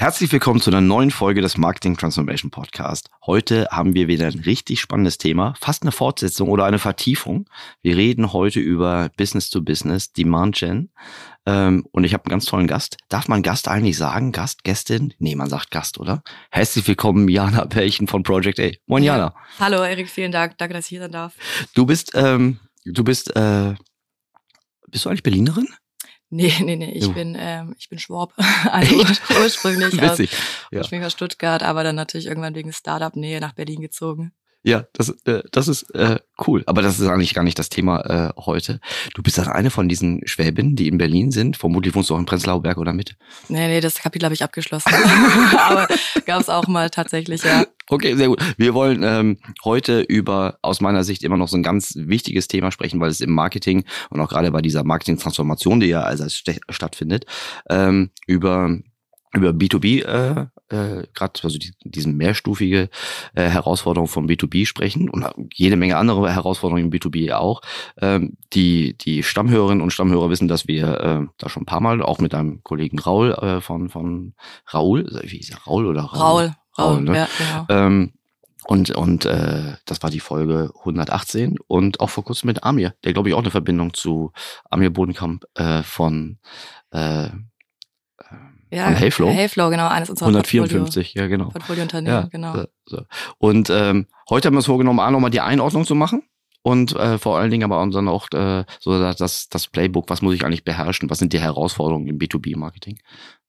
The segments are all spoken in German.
Herzlich willkommen zu einer neuen Folge des Marketing Transformation Podcast. Heute haben wir wieder ein richtig spannendes Thema, fast eine Fortsetzung oder eine Vertiefung. Wir reden heute über Business to Business, Demand Gen. Ähm, und ich habe einen ganz tollen Gast. Darf man Gast eigentlich sagen? Gast, Gästin? Nee, man sagt Gast, oder? Herzlich willkommen, Jana Pärchen von Project A. Moin, Jana. Hallo, Erik, vielen Dank. Danke, dass ich hier sein darf. Du bist, ähm, du bist, äh, bist du eigentlich Berlinerin? Nee, nee, nee, ich jo. bin ähm, ich bin Schwab. Also ursprünglich Witzig. aus, ja. ursprünglich aus Stuttgart, aber dann natürlich irgendwann wegen Startup-Nähe nach Berlin gezogen. Ja, das, äh, das ist äh, cool. Aber das ist eigentlich gar nicht das Thema äh, heute. Du bist dann eine von diesen Schwäbinnen, die in Berlin sind. Vermutlich wohnst du auch in Prenzlauer Berg oder mit. Nee, nee, das Kapitel habe ich abgeschlossen. Aber gab es auch mal tatsächlich, ja. Okay, sehr gut. Wir wollen ähm, heute über aus meiner Sicht immer noch so ein ganz wichtiges Thema sprechen, weil es im Marketing und auch gerade bei dieser Marketing-Transformation, die ja also stattfindet, ähm, über über B2B äh, äh, gerade also die, diesen mehrstufige äh, Herausforderung von B2B sprechen und jede Menge andere Herausforderungen im B2B auch. Ähm, die die Stammhörerinnen und Stammhörer wissen, dass wir äh, da schon ein paar Mal auch mit einem Kollegen Raul äh, von von Raul, wie ist er Raul oder Raul? Raul, Raul, Raul ne? ja, genau. Ähm, und, und äh, das war die Folge 118 und auch vor kurzem mit Amir, der glaube ich auch eine Verbindung zu Amir Bodenkamp äh, von äh, ja, von Heyflow. Heyflow, genau, eines unserer 154, Portfolio, ja, genau. Portfoliounternehmen, ja, genau. So, so. Und ähm, heute haben wir es vorgenommen, auch nochmal die Einordnung zu machen. Und äh, vor allen Dingen aber dann auch äh, so das, das Playbook, was muss ich eigentlich beherrschen, was sind die Herausforderungen im B2B-Marketing.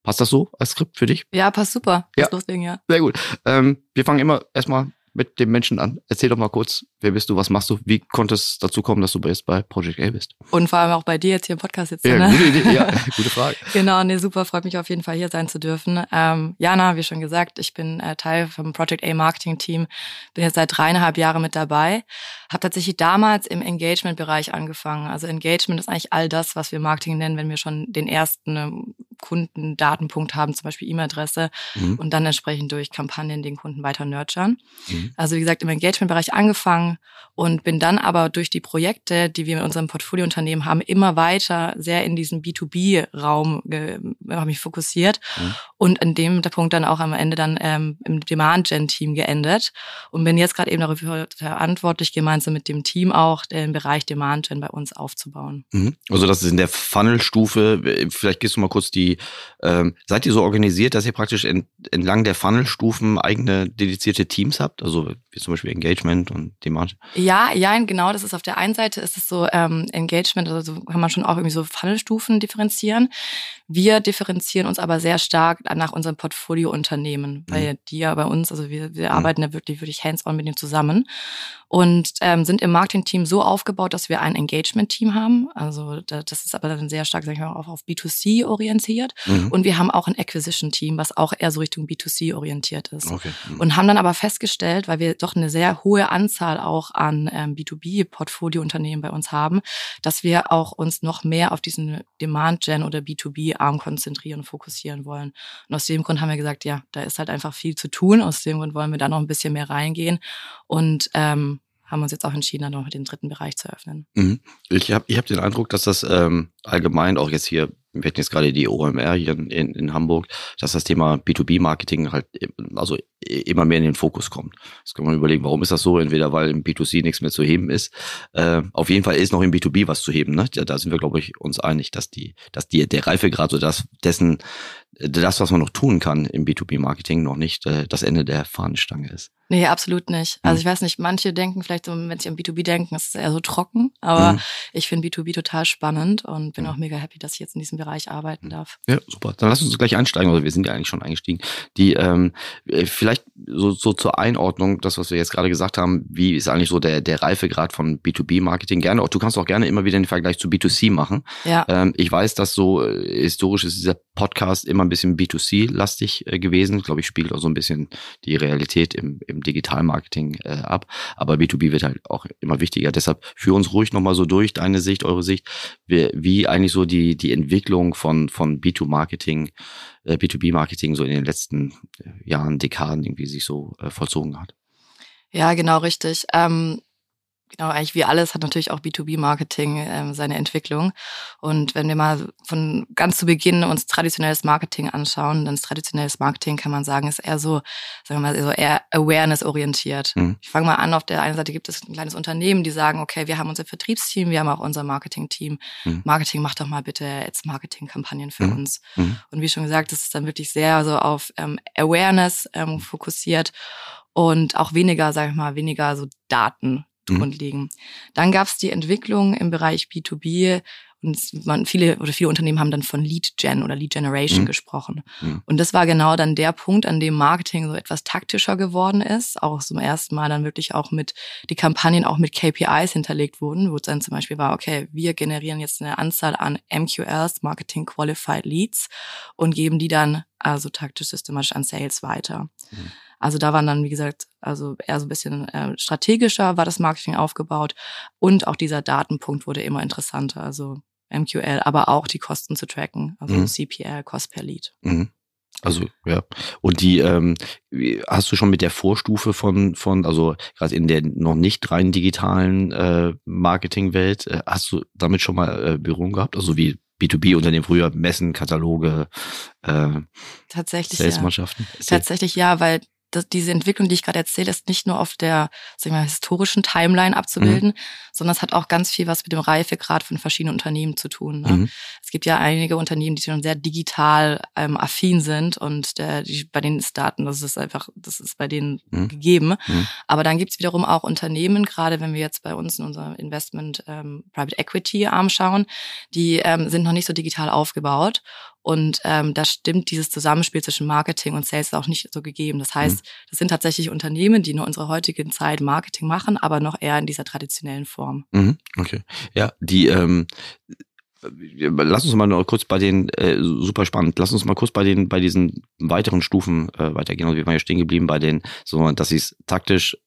Passt das so als Skript für dich? Ja, passt super. Ja. Loslegen, ja. Sehr gut. Ähm, wir fangen immer erstmal mit dem Menschen an. Erzähl doch mal kurz, wer bist du, was machst du, wie konnte es dazu kommen, dass du jetzt bei Project A bist? Und vor allem auch bei dir jetzt hier im Podcast sitzt. Ja, ne? gute Idee, ja, gute Frage. genau, nee, super, freut mich auf jeden Fall hier sein zu dürfen. Ähm, Jana, wie schon gesagt, ich bin äh, Teil vom Project A Marketing Team, bin jetzt seit dreieinhalb Jahren mit dabei, habe tatsächlich damals im Engagement-Bereich angefangen. Also Engagement ist eigentlich all das, was wir Marketing nennen, wenn wir schon den ersten ähm, Kundendatenpunkt haben, zum Beispiel E-Mail-Adresse mhm. und dann entsprechend durch Kampagnen den Kunden weiter nurturen. Mhm. Also wie gesagt, im Engagement-Bereich angefangen und bin dann aber durch die Projekte, die wir mit unserem Portfoliounternehmen haben, immer weiter sehr in diesen B2B-Raum habe mich fokussiert mhm. und in dem Punkt dann auch am Ende dann ähm, im Demand-Gen-Team geendet und bin jetzt gerade eben dafür verantwortlich, gemeinsam mit dem Team auch den Bereich Demand-Gen bei uns aufzubauen. Mhm. Also das ist in der Funnel-Stufe. Vielleicht gehst du mal kurz die, ähm, seid ihr so organisiert, dass ihr praktisch ent, entlang der Funnel-Stufen eigene dedizierte Teams habt? Also so wie zum Beispiel Engagement und Demand? Ja, ja, genau. Das ist auf der einen Seite ist es so ähm, Engagement, also kann man schon auch irgendwie so Funnelstufen differenzieren. Wir differenzieren uns aber sehr stark nach unserem Portfoliounternehmen, mhm. weil die ja bei uns, also wir, wir mhm. arbeiten ja wirklich, wirklich hands-on mit denen zusammen und ähm, sind im Marketing-Team so aufgebaut, dass wir ein Engagement-Team haben. Also das ist aber dann sehr stark, sag ich mal, auch auf B2C orientiert. Mhm. Und wir haben auch ein Acquisition-Team, was auch eher so Richtung B2C orientiert ist. Okay. Mhm. Und haben dann aber festgestellt, weil wir doch eine sehr hohe Anzahl auch an ähm, B2B-Portfolio-Unternehmen bei uns haben, dass wir auch uns noch mehr auf diesen Demand-Gen oder B2B-Arm konzentrieren und fokussieren wollen. Und aus dem Grund haben wir gesagt, ja, da ist halt einfach viel zu tun. Aus dem Grund wollen wir da noch ein bisschen mehr reingehen. Und ähm, haben uns jetzt auch entschieden, dann noch den dritten Bereich zu öffnen. Mhm. Ich habe ich hab den Eindruck, dass das ähm, allgemein auch jetzt hier, wir hatten jetzt gerade die OMR hier in, in Hamburg, dass das Thema B2B-Marketing halt also immer mehr in den Fokus kommt. Das kann man überlegen, warum ist das so? Entweder weil im B2C nichts mehr zu heben ist. Äh, auf jeden Fall ist noch im B2B was zu heben. Ne? Da, da sind wir, glaube ich, uns einig, dass die, dass die der Reifegrad so das dessen das, was man noch tun kann im B2B-Marketing, noch nicht äh, das Ende der Fahnenstange ist. Nee, absolut nicht. Also mhm. ich weiß nicht, manche denken vielleicht so, wenn sie an B2B denken, ist es eher so trocken, aber mhm. ich finde B2B total spannend und bin mhm. auch mega happy, dass ich jetzt in diesem Bereich arbeiten mhm. darf. Ja, super. Dann lass uns gleich einsteigen, oder wir sind ja eigentlich schon eingestiegen. Die ähm, äh, vielleicht so, so zur Einordnung, das, was wir jetzt gerade gesagt haben, wie ist eigentlich so der, der Reifegrad von B2B-Marketing? Gerne, du kannst auch gerne immer wieder den Vergleich zu B2C machen. Ja. Ähm, ich weiß, dass so äh, historisch ist dieser Podcast immer ein bisschen B2C-lastig äh, gewesen. Glaube ich, spiegelt auch so ein bisschen die Realität im, im Digital-Marketing äh, ab. Aber B2B wird halt auch immer wichtiger. Deshalb führ uns ruhig nochmal so durch, deine Sicht, eure Sicht, wie, wie eigentlich so die, die Entwicklung von, von B2-Marketing, äh, B2B-Marketing so in den letzten äh, Jahren, Dekaden irgendwie sich so äh, vollzogen hat. Ja, genau richtig. Ähm, Genau, eigentlich wie alles hat natürlich auch B2B-Marketing ähm, seine Entwicklung. Und wenn wir mal von ganz zu Beginn uns traditionelles Marketing anschauen, dann ist traditionelles Marketing, kann man sagen, ist eher so, sagen wir mal, so eher Awareness-orientiert. Mhm. Ich fange mal an, auf der einen Seite gibt es ein kleines Unternehmen, die sagen, okay, wir haben unser Vertriebsteam, wir haben auch unser Marketing-Team. Mhm. Marketing, macht doch mal bitte jetzt Marketing-Kampagnen für mhm. uns. Mhm. Und wie schon gesagt, das ist dann wirklich sehr so auf ähm, Awareness ähm, fokussiert und auch weniger, sag ich mal, weniger so Daten Grund mhm. liegen. Dann gab es die Entwicklung im Bereich B2B und man, viele oder viele Unternehmen haben dann von Lead Gen oder Lead Generation mhm. gesprochen. Mhm. Und das war genau dann der Punkt, an dem Marketing so etwas taktischer geworden ist, auch zum ersten Mal dann wirklich auch mit die Kampagnen auch mit KPIs hinterlegt wurden, wo es dann zum Beispiel war, okay, wir generieren jetzt eine Anzahl an MQLs, Marketing Qualified Leads und geben die dann also taktisch systematisch an Sales weiter. Mhm. Also da waren dann, wie gesagt, also eher so ein bisschen äh, strategischer war das Marketing aufgebaut und auch dieser Datenpunkt wurde immer interessanter, also MQL, aber auch die Kosten zu tracken, also mhm. CPL, Cost per Lead. Mhm. Also ja. Und die ähm, hast du schon mit der Vorstufe von von also gerade in der noch nicht rein digitalen äh, Marketingwelt äh, hast du damit schon mal äh, Berührung gehabt? Also wie B2B-Unternehmen früher Messen, Kataloge, äh, Tatsächlich Salesmannschaften? Ja. Tatsächlich ja, weil dass diese Entwicklung, die ich gerade erzähle, ist nicht nur auf der sag ich mal, historischen Timeline abzubilden, mhm. sondern es hat auch ganz viel was mit dem Reifegrad von verschiedenen Unternehmen zu tun. Ne? Mhm. Es gibt ja einige Unternehmen, die schon sehr digital ähm, affin sind und der, die, bei denen ist Daten, das ist einfach, das ist bei denen mhm. gegeben. Mhm. Aber dann gibt es wiederum auch Unternehmen, gerade wenn wir jetzt bei uns in unserem Investment ähm, Private Equity Arm schauen, die ähm, sind noch nicht so digital aufgebaut und ähm, da stimmt dieses Zusammenspiel zwischen Marketing und Sales auch nicht so gegeben. Das heißt, mhm. das sind tatsächlich Unternehmen, die in unserer heutigen Zeit Marketing machen, aber noch eher in dieser traditionellen Form. Mhm. Okay. Ja, die ähm, Lass uns mal noch kurz bei den, äh, super spannend, lass uns mal kurz bei den, bei diesen weiteren Stufen äh, weitergehen. Also wir waren ja stehen geblieben bei den, so, dass sie es taktisch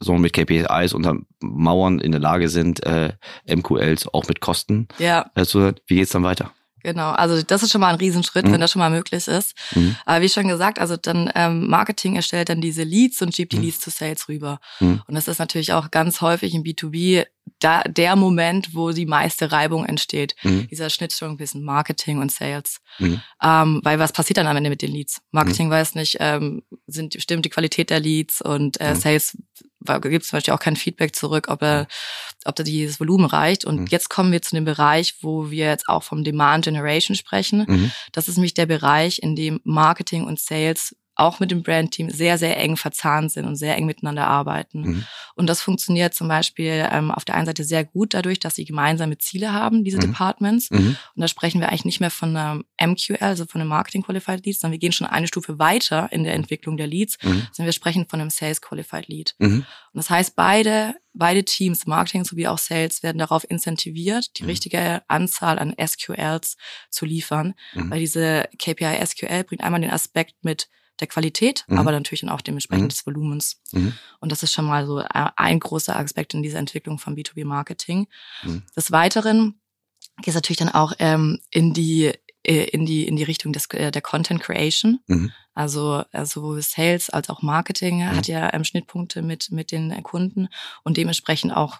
so mit KPIs unter Mauern in der Lage sind, äh, MQLs auch mit Kosten. Ja. Also, wie geht's dann weiter? Genau, also das ist schon mal ein Riesenschritt, mhm. wenn das schon mal möglich ist. Mhm. Aber wie schon gesagt, also dann ähm, Marketing erstellt dann diese Leads und schiebt die mhm. Leads zu Sales rüber. Mhm. Und das ist natürlich auch ganz häufig im B2B da, der Moment, wo die meiste Reibung entsteht. Mhm. Dieser Schnittstellung zwischen Marketing und Sales. Mhm. Ähm, weil was passiert dann am Ende mit den Leads? Marketing weiß nicht, ähm, sind, stimmt die Qualität der Leads und äh, Sales gibt es zum Beispiel auch kein Feedback zurück, ob er, ob da dieses Volumen reicht. Und mhm. jetzt kommen wir zu dem Bereich, wo wir jetzt auch vom Demand Generation sprechen. Mhm. Das ist nämlich der Bereich, in dem Marketing und Sales auch mit dem Brandteam sehr, sehr eng verzahnt sind und sehr eng miteinander arbeiten. Mhm. Und das funktioniert zum Beispiel ähm, auf der einen Seite sehr gut dadurch, dass sie gemeinsame Ziele haben, diese mhm. Departments. Mhm. Und da sprechen wir eigentlich nicht mehr von einem MQL, also von einem Marketing Qualified Lead, sondern wir gehen schon eine Stufe weiter in der Entwicklung der Leads, mhm. sondern wir sprechen von einem Sales Qualified Lead. Mhm. Und das heißt, beide Beide Teams, Marketing sowie auch Sales, werden darauf incentiviert, die mhm. richtige Anzahl an SQLs zu liefern, mhm. weil diese KPI SQL bringt einmal den Aspekt mit, der Qualität, mhm. aber natürlich dann auch dementsprechend mhm. des Volumens. Mhm. Und das ist schon mal so äh, ein großer Aspekt in dieser Entwicklung von B2B-Marketing. Mhm. Des Weiteren geht es natürlich dann auch ähm, in die äh, in die in die Richtung des äh, der Content Creation. Mhm. Also also sowohl Sales als auch Marketing mhm. hat ja ähm, Schnittpunkte mit mit den Kunden und dementsprechend auch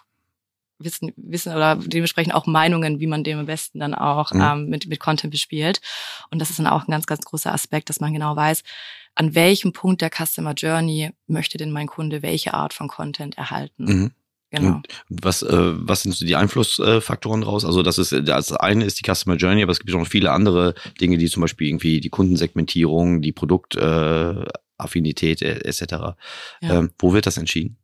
wissen, wissen oder dementsprechend auch Meinungen, wie man dem am besten dann auch mhm. ähm, mit, mit Content bespielt. Und das ist dann auch ein ganz, ganz großer Aspekt, dass man genau weiß, an welchem Punkt der Customer Journey möchte denn mein Kunde welche Art von Content erhalten. Mhm. Genau. Und was, äh, was sind so die Einflussfaktoren raus? Also das ist das eine ist die Customer Journey, aber es gibt auch noch viele andere Dinge, die zum Beispiel irgendwie die Kundensegmentierung, die Produktaffinität äh, etc. Ja. Ähm, wo wird das entschieden?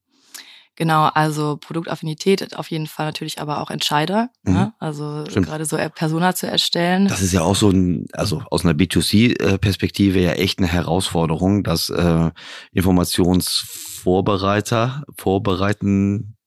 Genau, also Produktaffinität ist auf jeden Fall natürlich aber auch Entscheider. Mhm. Ne? Also Stimmt. gerade so Persona zu erstellen. Das ist ja auch so ein, also aus einer B2C-Perspektive ja echt eine Herausforderung, dass äh, Informationsvorbereiter,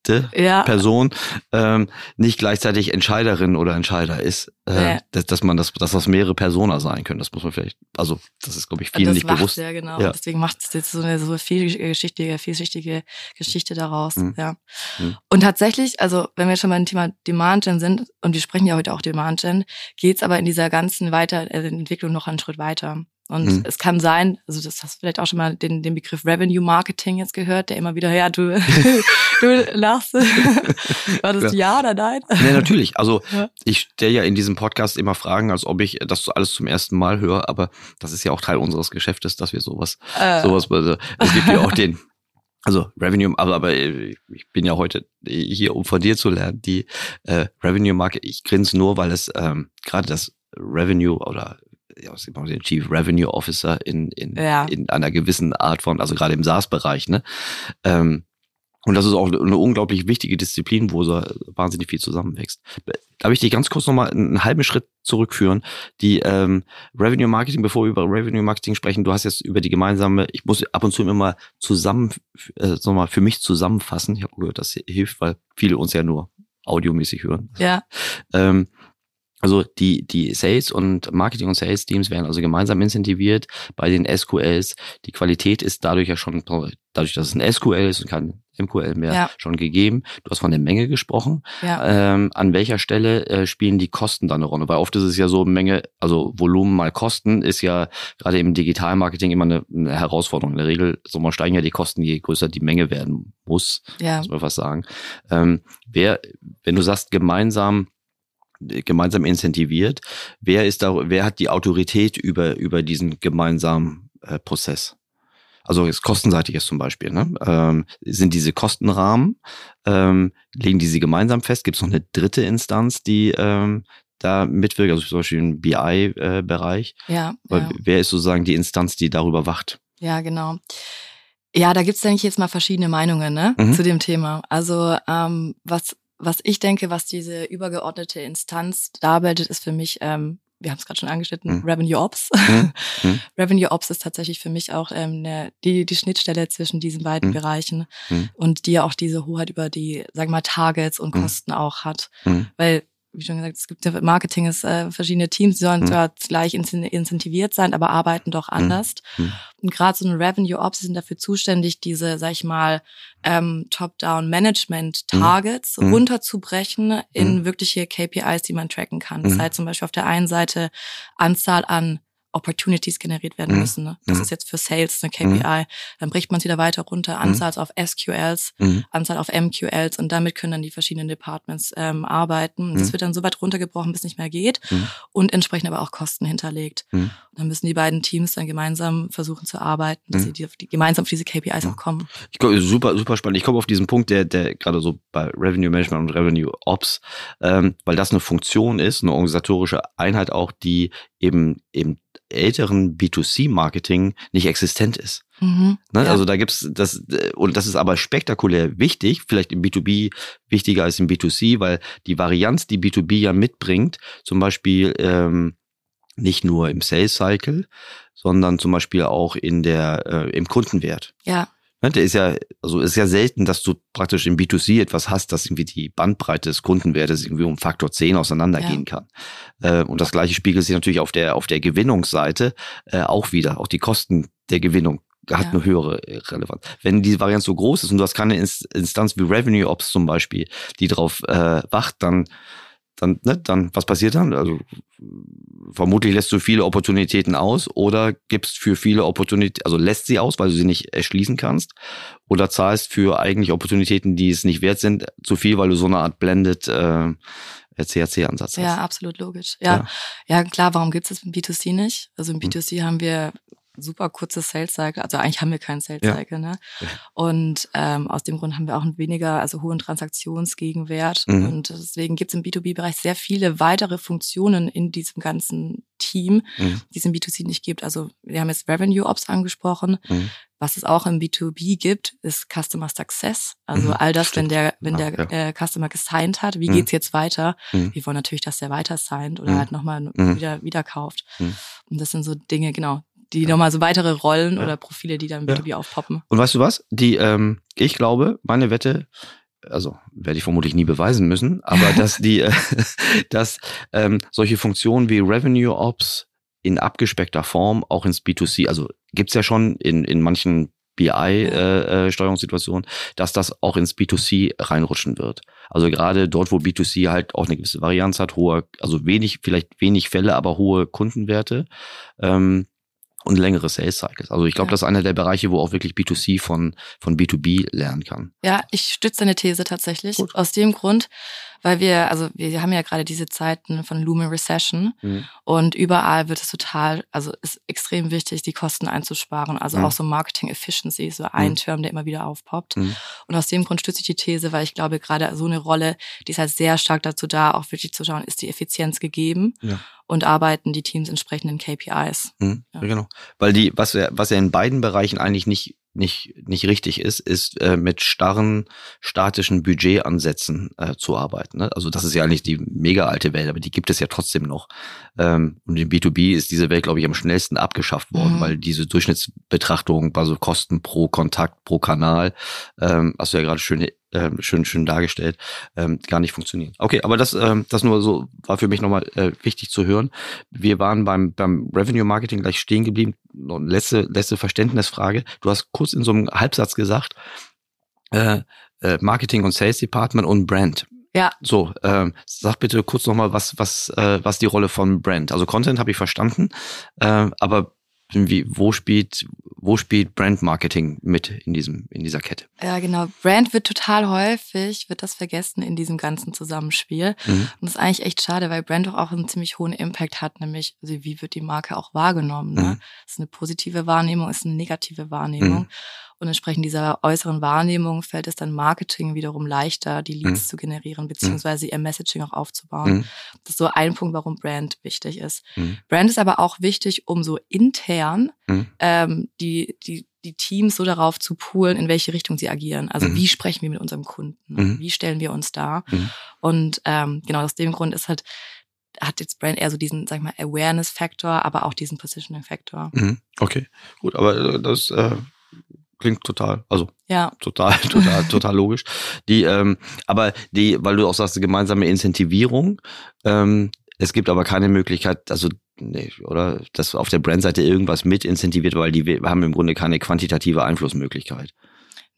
vorbereitende Ja. Person ähm, nicht gleichzeitig Entscheiderin oder Entscheider ist, äh, Nee. dass, dass man das, dass das mehrere Persona sein können. Das muss man vielleicht, also das ist glaube ich vielen das nicht bewusst. ja genau. Ja. Deswegen macht es jetzt so eine so vielschichtige, vielschichtige Geschichte daraus. Mhm. Ja. Mhm. Und tatsächlich, also wenn wir schon beim Thema Demand Gen sind und wir sprechen ja heute auch Demand Gen, geht's aber in dieser ganzen Weiterentwicklung noch einen Schritt weiter. Und Mhm. es kann sein, also das hast du vielleicht auch schon mal den, den Begriff Revenue Marketing jetzt gehört, der immer wieder, ja, du, du lachst. War das ja oder nein? Nee, natürlich. Also Ja. ich stelle ja in diesem Podcast immer Fragen, als ob ich das alles zum ersten Mal höre, aber das ist ja auch Teil unseres Geschäftes, dass wir sowas, Äh, sowas, also, es gibt ja auch den, also Revenue, aber, aber ich bin ja heute hier, um von dir zu lernen, die äh, Revenue Market, ich grinse nur, weil es ähm, gerade das Revenue oder ja, was den Chief Revenue Officer in, in, Ja. in einer gewissen Art von, also gerade im SaaS-Bereich, ne? Ähm, und das ist auch eine unglaublich wichtige Disziplin, wo so wahnsinnig viel zusammenwächst. Darf ich dich ganz kurz nochmal einen halben Schritt zurückführen? Die ähm, Revenue Marketing, bevor wir über Revenue Marketing sprechen, du hast jetzt über die gemeinsame, ich muss ab und zu immer zusammen, äh, sag mal, für mich zusammenfassen. Ich habe gehört, das hilft, weil viele uns ja nur audiomäßig hören. ja, Ähm, also die, die Sales und Marketing und Sales Teams werden also gemeinsam incentiviert bei den SQLs. Die Qualität ist dadurch ja schon, dadurch, dass es ein SQL ist und kein MQL mehr, Ja. schon gegeben. Du hast von der Menge gesprochen. ja, Ähm, an welcher Stelle äh, spielen die Kosten da eine Rolle? Weil oft ist es ja so, Menge, also Volumen mal Kosten ist ja gerade im Digitalmarketing immer eine, eine Herausforderung. In der Regel so mal steigen ja die Kosten, je größer die Menge werden muss ja. muss man was sagen. Ähm, wer, wenn du sagst, gemeinsam, gemeinsam incentiviert, wer ist da, wer hat die Autorität über, über diesen gemeinsamen äh, Prozess? Also jetzt kostenseitig ist zum Beispiel, ne? ähm, sind diese Kostenrahmen, ähm, legen die sie gemeinsam fest? Gibt es noch eine dritte Instanz, die ähm, da mitwirkt, also zum Beispiel im BI-Bereich? Ja, Weil ja. Wer ist sozusagen die Instanz, die darüber wacht? Ja, genau. Ja, da gibt's denke ich jetzt mal verschiedene Meinungen ne, Mhm. zu dem Thema. Also ähm, was was ich denke, was diese übergeordnete Instanz darbildet, ist für mich, ähm, wir haben es gerade schon angeschnitten, Mhm. Revenue Ops. Mhm. Revenue Ops ist tatsächlich für mich auch ähm, ne, die die Schnittstelle zwischen diesen beiden Mhm. Bereichen Mhm. und die ja auch diese Hoheit über die, sagen wir mal, Targets und Mhm. Kosten auch hat, weil wie schon gesagt, es gibt ja Marketing ist äh, verschiedene Teams, die sollen Mhm. zwar gleich incen- incentiviert sein, aber arbeiten doch anders. Mhm. Und gerade so ein Revenue Ops sind dafür zuständig, diese, sag ich mal, ähm, Top-Down-Management-Targets Mhm. runterzubrechen in wirkliche KPIs, die man tracken kann. Das heißt zum Beispiel auf der einen Seite Anzahl an Opportunities generiert werden Mhm. müssen. Ne? Das Mhm. ist jetzt für Sales eine KPI. Dann bricht man es wieder weiter runter. Anzahl auf SQLs, Mhm. Anzahl auf MQLs und damit können dann die verschiedenen Departments ähm, arbeiten. Das Mhm. wird dann so weit runtergebrochen, bis es nicht mehr geht Mhm. und entsprechend aber auch Kosten hinterlegt. Mhm. Dann müssen die beiden Teams dann gemeinsam versuchen zu arbeiten, dass Mhm. sie die, die, gemeinsam auf diese KPIs auch kommen. Ich komme super, super spannend. Ich komme auf diesen Punkt, der, der gerade so bei Revenue Management und Revenue Ops, ähm, weil das eine Funktion ist, eine organisatorische Einheit auch, die eben im älteren B2C-Marketing nicht existent ist. Mhm. Ne? Ja. Also da gibt's das, äh, und das ist aber spektakulär wichtig, vielleicht im B2B wichtiger als im B2C, weil die Varianz, die B2B ja mitbringt, zum Beispiel ähm, nicht nur im Sales Cycle, sondern zum Beispiel auch in der, äh, im Kundenwert. ja, Ne, Der ist ja, also ist ja selten, dass du praktisch im B2C etwas hast, dass irgendwie die Bandbreite des Kundenwertes irgendwie um Faktor 10 auseinandergehen kann. Äh, und das gleiche spiegelt sich natürlich auf der, auf der Gewinnungsseite äh, auch wieder. Auch die Kosten der Gewinnung hat Ja. eine höhere äh, Relevanz. Wenn die Varianz so groß ist und du hast keine Ins- Instanz wie Revenue Ops zum Beispiel, die drauf äh, wacht, dann dann, ne, dann, was passiert dann? Also vermutlich lässt du viele Opportunitäten aus oder gibst für viele Opportunitäten, also lässt sie aus, weil du sie nicht erschließen kannst, oder zahlst für eigentlich Opportunitäten, die es nicht wert sind, zu viel, weil du so eine Art blended äh, CAC-Ansatz ja, hast. absolut logisch. Ja, ja. klar, warum gibt es das im B2C nicht? Also im B2C haben wir super kurzes Sales Cycle, also eigentlich haben wir keinen Sales Ja. Cycle, ne? Ja. Und ähm, aus dem Grund haben wir auch einen weniger, also hohen Transaktionsgegenwert. Mhm. Und deswegen gibt es im B2B-Bereich sehr viele weitere Funktionen in diesem ganzen Team, Mhm. die es im B2C nicht gibt. Also wir haben jetzt Revenue Ops angesprochen. Mhm. Was es auch im B2B gibt, ist Customer Success. Also Mhm. all das, Stimmt. wenn der, wenn Ja, der ja. äh, Customer gesigned hat, wie Mhm. geht's jetzt weiter? Mhm. Wir wollen natürlich, dass der weiter signed oder halt nochmal wieder, wieder kauft. Und das sind so Dinge, genau, die nochmal so weitere Rollen Ja. oder Profile, die dann im Ja. B2B aufpoppen. Und weißt du was? Die, ähm, ich glaube, meine Wette, also werde ich vermutlich nie beweisen müssen, aber dass die, äh, dass ähm, solche Funktionen wie Revenue Ops in abgespeckter Form auch ins B2C, also gibt's ja schon in, in manchen BI-Steuerungssituationen, äh, äh, dass das auch ins B2C reinrutschen wird. Also gerade dort, wo B2C halt auch eine gewisse Varianz hat, hohe, also wenig, vielleicht wenig Fälle, aber hohe Kundenwerte. Ähm, und längere Sales Cycles. Also ich glaube, ja. das ist einer der Bereiche, wo auch wirklich B2C von, von B2B lernen kann. Ja, ich stütze deine These tatsächlich. Gut. Aus dem Grund, weil wir, also wir haben ja gerade diese Zeiten von Lumen Recession mhm. und überall wird es total, also ist extrem wichtig, die Kosten einzusparen. Also mhm. auch so Marketing Efficiency, so ein mhm. Term, der immer wieder aufpoppt. Mhm. Und aus dem Grund stütze ich die These, weil ich glaube, gerade so eine Rolle, die ist halt sehr stark dazu da, auch wirklich zu schauen, ist die Effizienz gegeben? Ja und arbeiten die Teams entsprechenden KPIs. Mhm, ja. Genau. Weil die, was was ja in beiden Bereichen eigentlich nicht nicht, nicht richtig ist, ist äh, mit starren statischen Budgetansätzen äh, zu arbeiten. Ne? Also das ist ja eigentlich die mega alte Welt, aber die gibt es ja trotzdem noch. Ähm, und im B2B ist diese Welt, glaube ich, am schnellsten abgeschafft worden, mhm. weil diese Durchschnittsbetrachtung, also Kosten pro Kontakt, pro Kanal, ähm, hast du ja gerade schön äh, schön schön dargestellt, ähm, gar nicht funktionieren. Okay, aber das ähm, das nur so war für mich nochmal äh, wichtig zu hören. Wir waren beim beim Revenue Marketing gleich stehen geblieben. Letzte letzte Verständnisfrage. Du hast kurz in so einem Halbsatz gesagt, äh, äh, Marketing und Sales Department und Brand. Ja. So, ähm, sag bitte kurz nochmal, was was äh, was die Rolle von Brand. Also Content habe ich verstanden, äh, aber wie, wo spielt, wo spielt Brand Marketing mit in diesem, in dieser Kette? Ja, genau. Brand wird total häufig, wird das vergessen in diesem ganzen Zusammenspiel. Mhm. Und das ist eigentlich echt schade, weil Brand doch auch einen ziemlich hohen Impact hat, nämlich, also wie wird die Marke auch wahrgenommen? Ne? Mhm. Ist eine positive Wahrnehmung, ist eine negative Wahrnehmung. Mhm. Und entsprechend dieser äußeren Wahrnehmung fällt es dann Marketing wiederum leichter, die Leads mhm. zu generieren, beziehungsweise ihr Messaging auch aufzubauen. Mhm. Das ist so ein Punkt, warum Brand wichtig ist. Mhm. Brand ist aber auch wichtig, um so intern mhm. ähm, die, die, die Teams so darauf zu poolen, in welche Richtung sie agieren. Also mhm. wie sprechen wir mit unserem Kunden? Mhm. Wie stellen wir uns da? Und ähm, genau aus dem Grund ist halt hat jetzt Brand eher so diesen, sag ich mal, Awareness-Faktor, aber auch diesen Positioning-Faktor. Okay, gut, aber äh, das äh, klingt total, also ja. total, total, total logisch. Die, ähm, aber die, weil du auch sagst, gemeinsame Incentivierung, ähm, es gibt aber keine Möglichkeit, also nee, oder dass auf der Brandseite irgendwas mit incentiviert, weil die wir haben im Grunde keine quantitative Einflussmöglichkeit.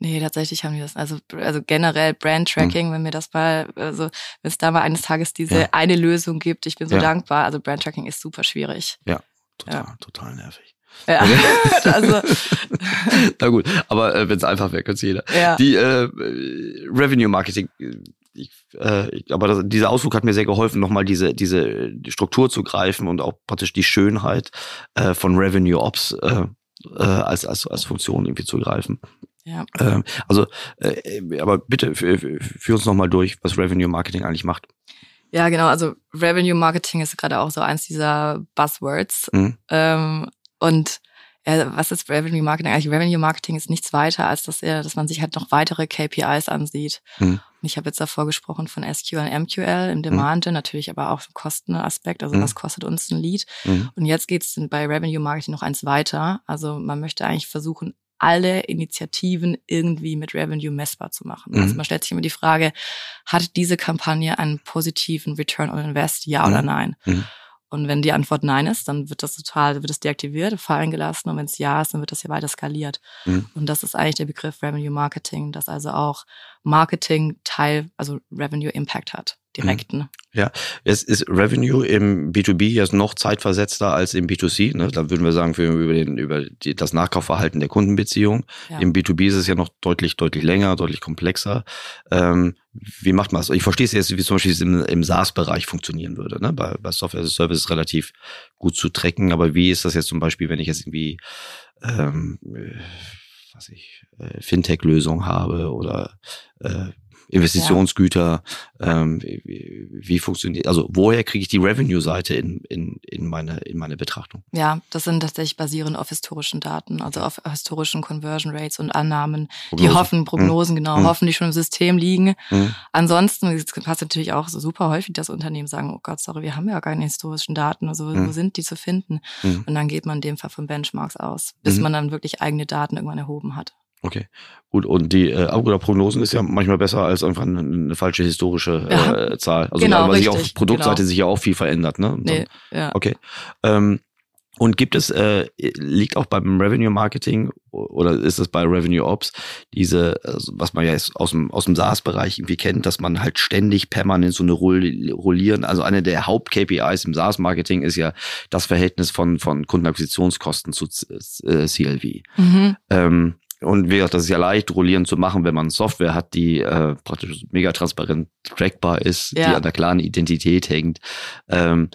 Nee, tatsächlich haben die das. Also, also generell Brand-Tracking, hm. wenn mir das mal, also wenn es da mal eines Tages diese ja. eine Lösung gibt, ich bin so ja. dankbar. Also Brand-Tracking ist super schwierig. Ja, total, ja. total nervig. Ja, also. Na gut, aber äh, wenn es einfach wäre, könnte es jeder. Ja. Die äh, Revenue Marketing, ich, äh, aber das, dieser Ausflug hat mir sehr geholfen, nochmal diese, diese Struktur zu greifen und auch praktisch die Schönheit äh, von Revenue Ops äh, äh, als, als, als Funktion irgendwie zu greifen. Ja. Ähm, also, äh, aber bitte führ uns nochmal durch, was Revenue Marketing eigentlich macht. Ja, genau. Also Revenue Marketing ist gerade auch so eins dieser Buzzwords. Mhm. Ähm, und ja, was ist Revenue Marketing? Eigentlich Revenue Marketing ist nichts weiter, als dass, er, dass man sich halt noch weitere KPIs ansieht. Mhm. Ich habe jetzt davor gesprochen von SQL und MQL im Demand, mhm. natürlich aber auch Kostenaspekt, also mhm. was kostet uns ein Lead. Mhm. Und jetzt geht es bei Revenue Marketing noch eins weiter. Also man möchte eigentlich versuchen, alle Initiativen irgendwie mit Revenue messbar zu machen. Also mhm. man stellt sich immer die Frage, hat diese Kampagne einen positiven Return on Invest, ja oder mhm. nein? Und wenn die Antwort Nein ist, dann wird das total, wird es deaktiviert, fallen gelassen. Und wenn es Ja ist, dann wird das ja weiter skaliert. Mhm. Und das ist eigentlich der Begriff Revenue Marketing, dass also auch Marketing Teil, also Revenue Impact hat direkten. Mhm. Ja, es ist Revenue im B2B jetzt noch zeitversetzter als im B2C. Ne? Da würden wir sagen, für, über, den, über die, das Nachkaufverhalten der Kundenbeziehung. Ja. Im B2B ist es ja noch deutlich, deutlich länger, deutlich komplexer. Ähm, wie macht man das? Ich verstehe es jetzt, wie zum Beispiel es im, im SaaS-Bereich funktionieren würde. Ne? Bei, bei Software as a Service ist relativ gut zu tracken, aber wie ist das jetzt zum Beispiel, wenn ich jetzt irgendwie ähm, äh, was ich, äh, Fintech-Lösung habe oder äh, Investitionsgüter, ja. ähm, wie, wie, funktioniert, also woher kriege ich die Revenue-Seite in, in, in, meine, in meine Betrachtung? Ja, das sind tatsächlich basierend auf historischen Daten, also auf historischen Conversion Rates und Annahmen, Prognosen. die hoffen, Prognosen, mhm. genau, mhm. hoffen, die schon im System liegen. Mhm. Ansonsten es passt natürlich auch so super häufig, dass Unternehmen sagen, oh Gott, sorry, wir haben ja keine historischen Daten, also wo mhm. sind die zu finden? Mhm. Und dann geht man in dem Fall von Benchmarks aus, bis mhm. man dann wirklich eigene Daten irgendwann erhoben hat. Okay, gut. Und die äh, oder Prognosen ist ja manchmal besser als einfach eine, eine falsche historische äh, Ja. Zahl. Also Genau, weil sich auf richtig, Produktseite genau. sich ja auch viel verändert, ne? Und Nee, ja. Okay. Ähm, und gibt es, äh, liegt auch beim Revenue Marketing oder ist es bei Revenue Ops diese, also was man ja jetzt aus dem, aus dem SaaS-Bereich irgendwie kennt, dass man halt ständig permanent so eine Roll- Rollieren, also eine der Haupt-KPIs im SaaS-Marketing ist ja das Verhältnis von, von Kundenakquisitionskosten zu äh, CLV. Mhm. Ähm, und wie gesagt, das ist ja leicht, rollierend zu machen, wenn man Software hat, die äh, praktisch mega transparent trackbar ist, die Ja. an der klaren Identität hängt. Ähm,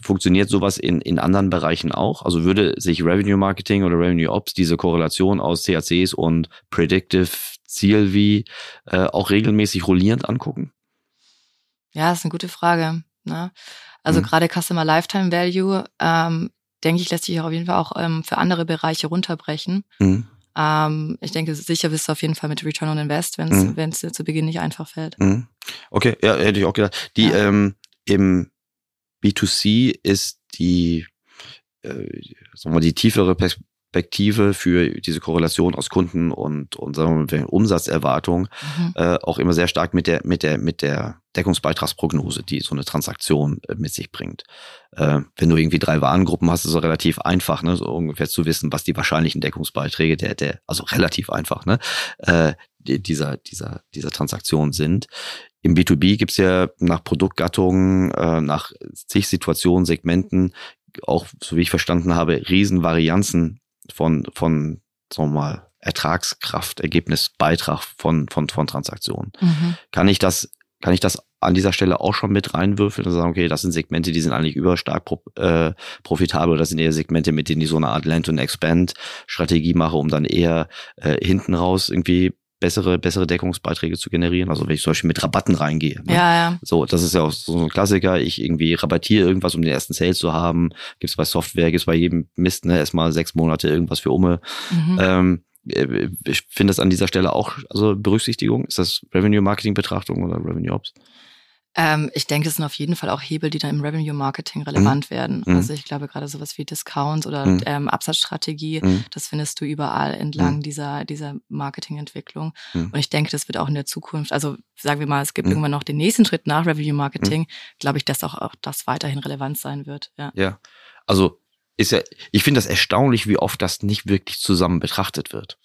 funktioniert sowas in, in anderen Bereichen auch? Also würde sich Revenue Marketing oder Revenue Ops diese Korrelation aus CACs und Predictive CLV äh, auch regelmäßig rollierend angucken? Ja, das ist eine gute Frage. Ne? Also Mhm. gerade Customer Lifetime Value, ähm, denke ich, lässt sich auf jeden Fall auch ähm, für andere Bereiche runterbrechen. Mhm. Ähm, ich denke, sicher bist du auf jeden Fall mit Return on Invest, wenn Mhm. es dir zu Beginn nicht einfach fällt. Mhm. Okay, ja, hätte ich auch gedacht. Die Ja. ähm, im B2C ist die, äh, sagen wir mal, die tiefere Perspektive für diese Korrelation aus Kunden und, und sagen wir mal, Umsatzerwartung Mhm. äh, auch immer sehr stark mit der, mit der, mit der Deckungsbeitragsprognose, die so eine Transaktion äh, mit sich bringt. Äh, wenn du irgendwie drei Warengruppen hast, ist es relativ einfach, ne, so ungefähr zu wissen, was die wahrscheinlichen Deckungsbeiträge der, der, also relativ einfach, ne, äh, die, dieser, dieser, dieser Transaktion sind. Im B2B gibt's ja nach Produktgattungen, äh, nach zig Situationen, Segmenten, auch, so wie ich verstanden habe, Riesenvarianzen von, von, sagen wir mal, Ertragskraft, Ergebnis, Beitrag von, von, von Transaktionen. Mhm. Kann ich das, kann ich das an dieser Stelle auch schon mit reinwürfeln und sagen, okay, das sind Segmente, die sind eigentlich überstark pro, äh, profitabel, das sind eher Segmente, mit denen ich so eine Art Land and Expand Strategie mache, um dann eher äh, hinten raus irgendwie bessere, bessere Deckungsbeiträge zu generieren. Also wenn ich zum Beispiel mit Rabatten reingehe. Ne? Ja, ja. So, das ist ja auch so ein Klassiker. Ich irgendwie rabattiere irgendwas, um den ersten Sale zu haben. Gibt's bei Software, gibt's bei jedem Mist, ne, erstmal sechs Monate irgendwas für Umme. Mhm. Ähm, äh, ich finde das an dieser Stelle auch, also Berücksichtigung, ist das Revenue Marketing Betrachtung oder Revenue Ops? Ähm, ich denke, es sind auf jeden Fall auch Hebel, die dann im Revenue Marketing relevant werden. Mhm. Also ich glaube gerade sowas wie Discounts oder Mhm. ähm, Absatzstrategie, Mhm. das findest du überall entlang Mhm. dieser, dieser Marketingentwicklung. Mhm. Und ich denke, das wird auch in der Zukunft, also sagen wir mal, es gibt Mhm. irgendwann noch den nächsten Schritt nach Revenue Marketing, glaube ich, dass auch, auch das weiterhin relevant sein wird. Ja. Ja. Also ist ja, ich finde das erstaunlich, wie oft das nicht wirklich zusammen betrachtet wird.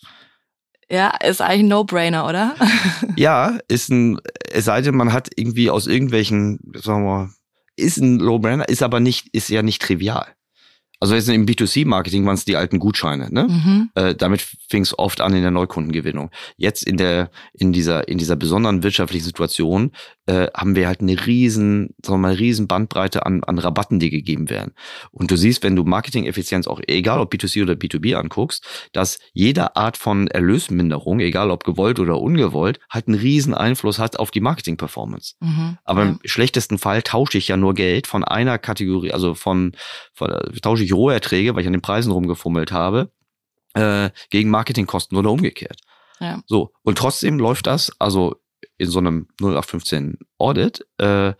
Ja, ist eigentlich ein No-Brainer, oder? Ja, ist ein, es sei denn, man hat irgendwie aus irgendwelchen, sagen wir mal, ist ein Low-Brainer, ist aber nicht, ist ja nicht trivial. Also jetzt im B2C-Marketing waren es die alten Gutscheine, ne? mhm. Äh, damit fing es oft an in der Neukundengewinnung. Jetzt in der in dieser in dieser besonderen wirtschaftlichen Situation äh, haben wir halt eine riesen, sagen wir mal, riesen Bandbreite an an Rabatten, die gegeben werden. Und du siehst, wenn du Marketing-Effizienz auch egal ob B2C oder B2B anguckst, dass jede Art von Erlösminderung, egal ob gewollt oder ungewollt, halt einen riesen Einfluss hat auf die Marketing-Performance. Mhm. Aber ja. im schlechtesten Fall tausche ich ja nur Geld von einer Kategorie, also von, von tausche ich Roherträge, weil ich an den Preisen rumgefummelt habe, äh, gegen Marketingkosten oder umgekehrt. Ja. So, und trotzdem läuft das, also in so einem 0815 Audit, äh,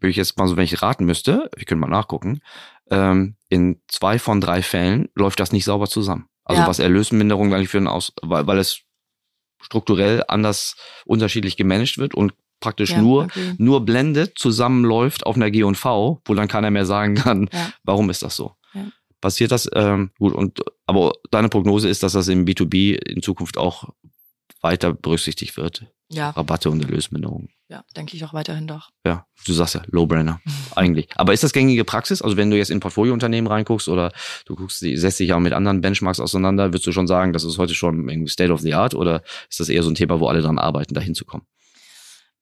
würde ich jetzt mal so, wenn ich raten müsste, wir können mal nachgucken, ähm, in zwei von drei Fällen läuft das nicht sauber zusammen. Also Ja. was Erlösminderung eigentlich für einen aus, weil, weil es strukturell anders unterschiedlich gemanagt wird und praktisch Ja, nur agree. nur blendet zusammenläuft auf einer G&V, wo dann keiner mehr sagen kann, Ja. warum ist das so? Passiert das? Ähm, gut, und aber deine Prognose ist, dass das im B2B in Zukunft auch weiter berücksichtigt wird. Ja, Rabatte und Erlösminderung. ja, denke ich auch weiterhin doch. Ja, du sagst ja, Low-Brainer, eigentlich. Aber ist das gängige Praxis? Also wenn du jetzt in Portfoliounternehmen reinguckst oder du guckst, setzt dich ja mit anderen Benchmarks auseinander, würdest du schon sagen, das ist heute schon irgendwie State of the Art oder ist das eher so ein Thema, wo alle dran arbeiten, da hinzukommen?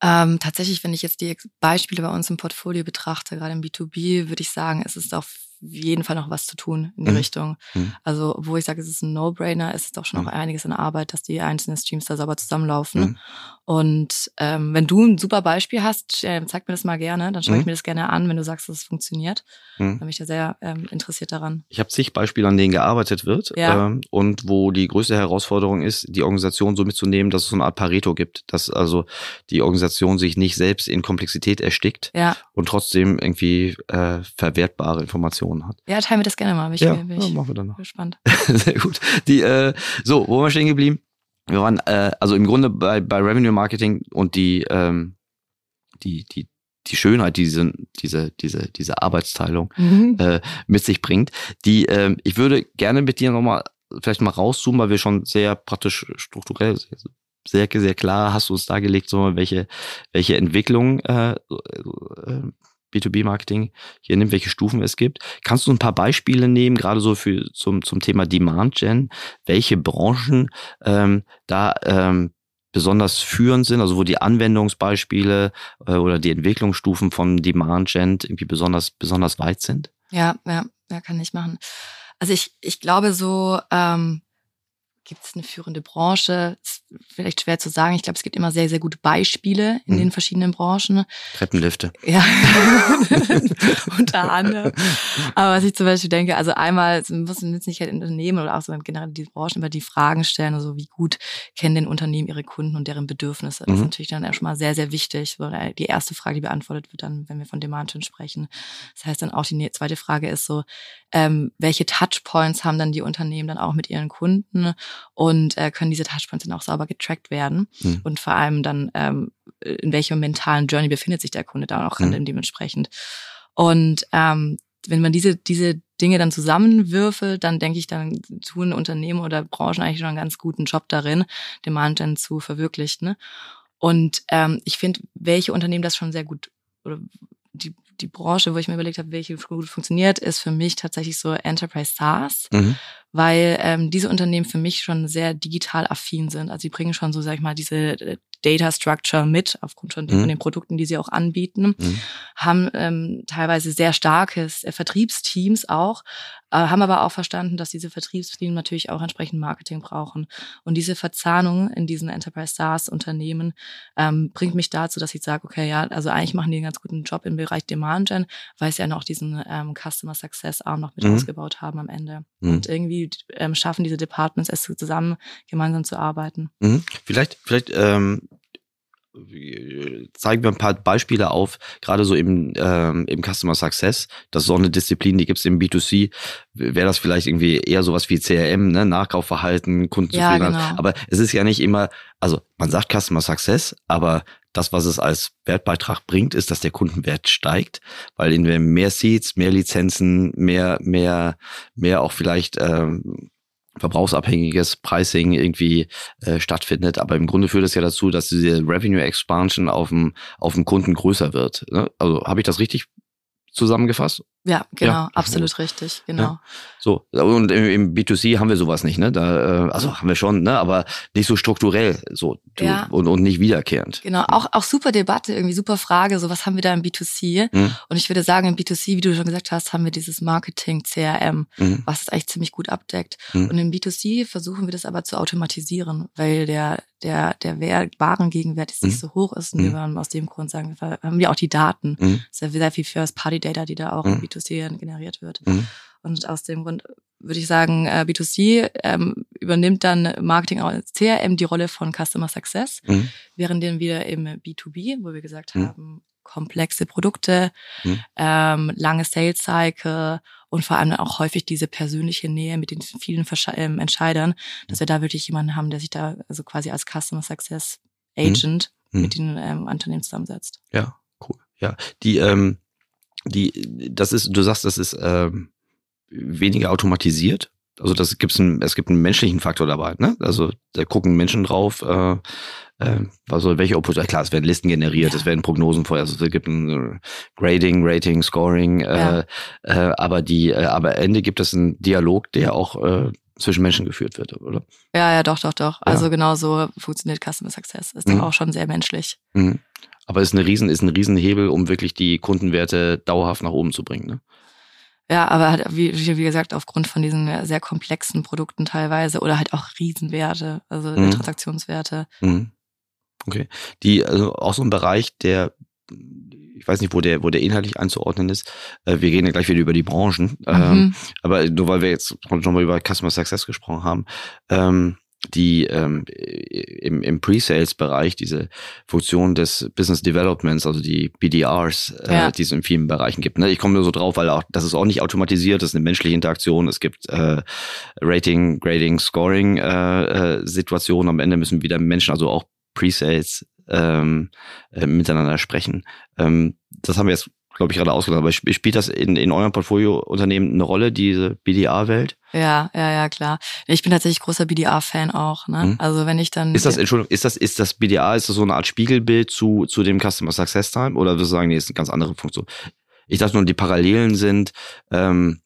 Ähm, tatsächlich, wenn ich jetzt die Beispiele bei uns im Portfolio betrachte, gerade im B2B, würde ich sagen, es ist auf jeden Fall noch was zu tun in die Mhm. Richtung. Mhm. Also, wo ich sage, es ist ein No-Brainer, ist es doch schon Mhm. noch einiges in Arbeit, dass die einzelnen Streams da sauber zusammenlaufen. Mhm. Und ähm, wenn du ein super Beispiel hast, äh, zeig mir das mal gerne, dann schaue ich Mhm. mir das gerne an, wenn du sagst, dass es funktioniert. Mhm. Dann bin ich da sehr ähm, interessiert daran. Ich habe zig Beispiele, an denen gearbeitet wird Ja. ähm, und wo die größte Herausforderung ist, die Organisation so mitzunehmen, dass es so eine Art Pareto gibt, dass also die Organisation sich nicht selbst in Komplexität erstickt Ja, und trotzdem irgendwie äh, verwertbare Informationen hat. ja, teilen wir das gerne mal. Ich, ja, bin ja, machen wir dann noch. gespannt. Sehr gut. Die, äh, so, wo waren wir stehen geblieben? wir waren äh, also im Grunde bei, bei Revenue Marketing und die, ähm, die, die, die Schönheit, die diese, diese, diese, diese Arbeitsteilung Mhm. äh, mit sich bringt. Die, ähm, ich würde gerne mit dir nochmal vielleicht mal rauszoomen, weil wir schon sehr praktisch strukturell, sehr, sehr klar hast du uns dargelegt, so welche, welche Entwicklung äh, äh, B2B-Marketing hier nimmt, welche Stufen es gibt. Kannst du ein paar Beispiele nehmen, gerade so für zum, zum Thema Demand Gen, welche Branchen ähm, da ähm, besonders führend sind, also wo die Anwendungsbeispiele äh, oder die Entwicklungsstufen von Demand Gen irgendwie besonders, besonders weit sind? Ja, ja, ja, kann ich machen. Also ich, ich glaube so, ähm, gibt es eine führende Branche? Ist vielleicht schwer zu sagen. Ich glaube, es gibt immer sehr, sehr gute Beispiele in Mhm. den verschiedenen Branchen. Treppenlifte. Ja, unter anderem. Aber was ich zum Beispiel denke, also einmal es muss jetzt nicht halt in Unternehmen oder auch so generell die Branchen über die Fragen stellen, also wie gut kennen denn Unternehmen ihre Kunden und deren Bedürfnisse. Das ist Mhm. natürlich dann erstmal sehr, sehr wichtig. So, Die erste Frage, die beantwortet wird dann, wenn wir von Demand Gen sprechen. Das heißt dann auch, die ne- zweite Frage ist so, ähm, welche Touchpoints haben dann die Unternehmen dann auch mit ihren Kunden und äh, können diese Touchpoints dann auch sauber getrackt werden? Mhm. Und vor allem dann, ähm, in welcher mentalen Journey befindet sich der Kunde da auch Mhm. dementsprechend. Und ähm, wenn man diese, diese Dinge dann zusammenwürfelt, dann denke ich, dann tun Unternehmen oder Branchen eigentlich schon einen ganz guten Job darin, Demand dann zu verwirklichen. Ne? Und ähm, ich finde, welche Unternehmen das schon sehr gut oder die, die Branche, wo ich mir überlegt habe, welche gut funktioniert, ist für mich tatsächlich so Enterprise SaaS Mhm. Weil ähm, diese Unternehmen für mich schon sehr digital affin sind. Also sie bringen schon so, sag ich mal, diese äh, Data Structure mit, aufgrund schon Mhm. von den Produkten, die sie auch anbieten, Mhm. haben ähm, teilweise sehr starkes äh, Vertriebsteams auch, äh, haben aber auch verstanden, dass diese Vertriebsteams natürlich auch entsprechend Marketing brauchen. Und diese Verzahnung in diesen Enterprise SaaS Unternehmen ähm, bringt mich dazu, dass ich sage, okay, ja, also eigentlich machen die einen ganz guten Job im Bereich Demand Gen, weil sie ja noch diesen ähm, Customer Success Arm noch mit Mhm. ausgebaut haben am Ende. Mhm. Und irgendwie ähm, schaffen diese Departments es zusammen, gemeinsam zu arbeiten. Mhm. Vielleicht, vielleicht ähm, zeigen wir ein paar Beispiele auf, gerade so im, ähm, im Customer Success. Das ist so eine Disziplin, die gibt es im B2C. Wäre das vielleicht irgendwie eher sowas wie CRM, ne? Nachkaufverhalten, Kundenzufriedenheit. Ja, genau. Aber es ist ja nicht immer, also man sagt Customer Success, aber das, was es als Wertbeitrag bringt, ist, dass der Kundenwert steigt, weil in mehr Seats, mehr Lizenzen, mehr, mehr, mehr auch vielleicht ähm, verbrauchsabhängiges Pricing irgendwie äh, stattfindet. Aber im Grunde führt es ja dazu, dass diese Revenue Expansion auf dem, auf dem Kunden größer wird. Ne? Also habe ich das richtig zusammengefasst? Ja, genau, Ja, absolut richtig, genau. Ja. So, und im, im B2C haben wir sowas nicht, ne? Da, äh, also haben wir schon, ne? Aber nicht so strukturell so Ja. und, und nicht wiederkehrend. Genau, auch, auch super Debatte, irgendwie super Frage, so was haben wir da im B2C? Mhm. Und ich würde sagen, im B2C, wie du schon gesagt hast, haben wir dieses Marketing, CRM, Mhm. was es eigentlich ziemlich gut abdeckt. Mhm. Und im B2C versuchen wir das aber zu automatisieren, weil der, der, der Wert, Warengegenwert jetzt nicht Mhm. so hoch ist. Und Mhm. wir aus dem Grund sagen, wir haben ja auch die Daten. Mhm. Es ist ja sehr viel First-Party-Data, die da auch Mhm. im B2C generiert wird. Mhm. Und aus dem Grund würde ich sagen, äh, B2C ähm, übernimmt dann Marketing als CRM die Rolle von Customer Success, Mhm. während wir im B2B, wo wir gesagt haben, komplexe Produkte, Mhm. ähm, lange Sales Cycle und vor allem auch häufig diese persönliche Nähe mit den vielen Versche ähm, Entscheidern, dass wir da wirklich jemanden haben, der sich da also quasi als Customer Success Agent Mhm. mit den ähm, Unternehmen zusammensetzt. Ja, cool. Ja, die, ähm, die, das ist, du sagst, das ist ähm, weniger automatisiert. Also das gibt's ein, es gibt einen menschlichen Faktor dabei, ne? Also da gucken Menschen drauf, äh, äh, also welche Opposition, klar, es werden Listen generiert, Ja. es werden Prognosen vorher, also es gibt ein äh, Grading, Rating, Scoring, äh, Ja. äh, aber die, äh, aber am Ende gibt es einen Dialog, der auch äh, zwischen Menschen geführt wird, oder? Ja, ja, doch, doch, doch. Ja. Also genau so funktioniert Customer Success. Ist Mhm. doch auch schon sehr menschlich. Mhm. Aber ist eine riesen, ist ein Riesenhebel, um wirklich die Kundenwerte dauerhaft nach oben zu bringen, ne? Ja, aber halt, wie, wie gesagt, aufgrund von diesen sehr komplexen Produkten teilweise oder halt auch Riesenwerte, also Mhm. Transaktionswerte. Mhm. Okay. Die, also auch so ein Bereich, der, ich weiß nicht, wo der, wo der inhaltlich einzuordnen ist. Äh, wir reden ja gleich wieder über die Branchen. Ähm, Mhm. aber nur weil wir jetzt schon mal über Customer Success gesprochen haben. Die ähm, im, im Pre-Sales-Bereich diese Funktion des Business Developments, also die BDRs, äh, Ja. die es in vielen Bereichen gibt. Ne? Ich komme nur so drauf, weil auch das ist auch nicht automatisiert, das ist eine menschliche Interaktion. Es gibt äh, Rating, Grading, Scoring äh, äh, Situationen. Am Ende müssen wieder Menschen, also auch Pre-Sales, ähm, äh, miteinander sprechen. Ähm, das haben wir jetzt, glaube ich, gerade ausgedacht. Aber sp- spielt das in, in eurem Portfolio-Unternehmen eine Rolle, diese BDA-Welt? Ja, ja, ja, klar. Ich bin tatsächlich großer BDA-Fan auch. Ne? Mhm. Also wenn ich dann Ist das, Entschuldigung, ist das, ist das BDA, ist das so eine Art Spiegelbild zu, zu dem Customer Success Time? Oder würdest du sagen, nee, ist eine ganz andere Funktion? Ich dachte nur, die Parallelen sind, ähm,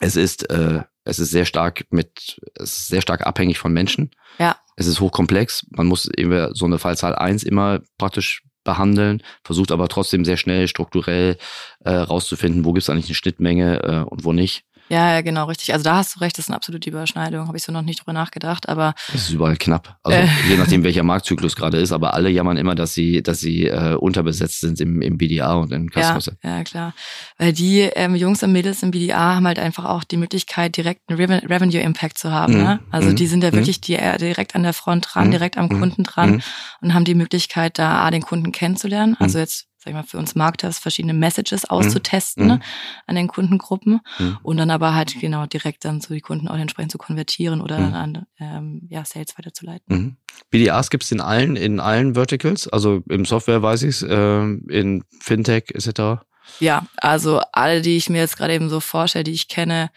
es ist, äh, es ist sehr stark mit, es ist sehr stark abhängig von Menschen. Ja. Es ist hochkomplex. Man muss immer so eine Fallzahl eins immer praktisch behandeln, versucht aber trotzdem sehr schnell strukturell äh, rauszufinden, wo gibt es eigentlich eine Schnittmenge äh, und wo nicht. Ja, ja, genau, richtig. Also da hast du recht, das ist eine absolute Überschneidung. Habe ich so noch nicht drüber nachgedacht, aber Es ist überall knapp. Also Äh. je nachdem, welcher Marktzyklus gerade ist, aber alle jammern immer, dass sie, dass sie äh, unterbesetzt sind im, im BDA und im Customer ja, ja, klar. Weil die ähm, Jungs und Mädels im BDA haben halt einfach auch die Möglichkeit, direkt einen Reven- Revenue Impact zu haben. Mhm. Ne? Also Mhm. die sind ja Mhm. wirklich die, äh, direkt an der Front dran, Mhm. direkt am Mhm. Kunden dran Mhm. und haben die Möglichkeit, da A, den Kunden kennenzulernen. Also jetzt, sag ich mal, für uns Marketers verschiedene Messages auszutesten Mhm. ne, an den Kundengruppen Mhm. und dann aber halt genau direkt dann so die Kunden auch entsprechend zu konvertieren oder Mhm. an ähm, ja, Sales weiterzuleiten. Mhm. BDAs gibt es in allen, in allen Verticals, also im Software weiß ich es, ähm, in Fintech etc. Ja, also alle, die ich mir jetzt gerade eben so vorstelle, die ich kenne,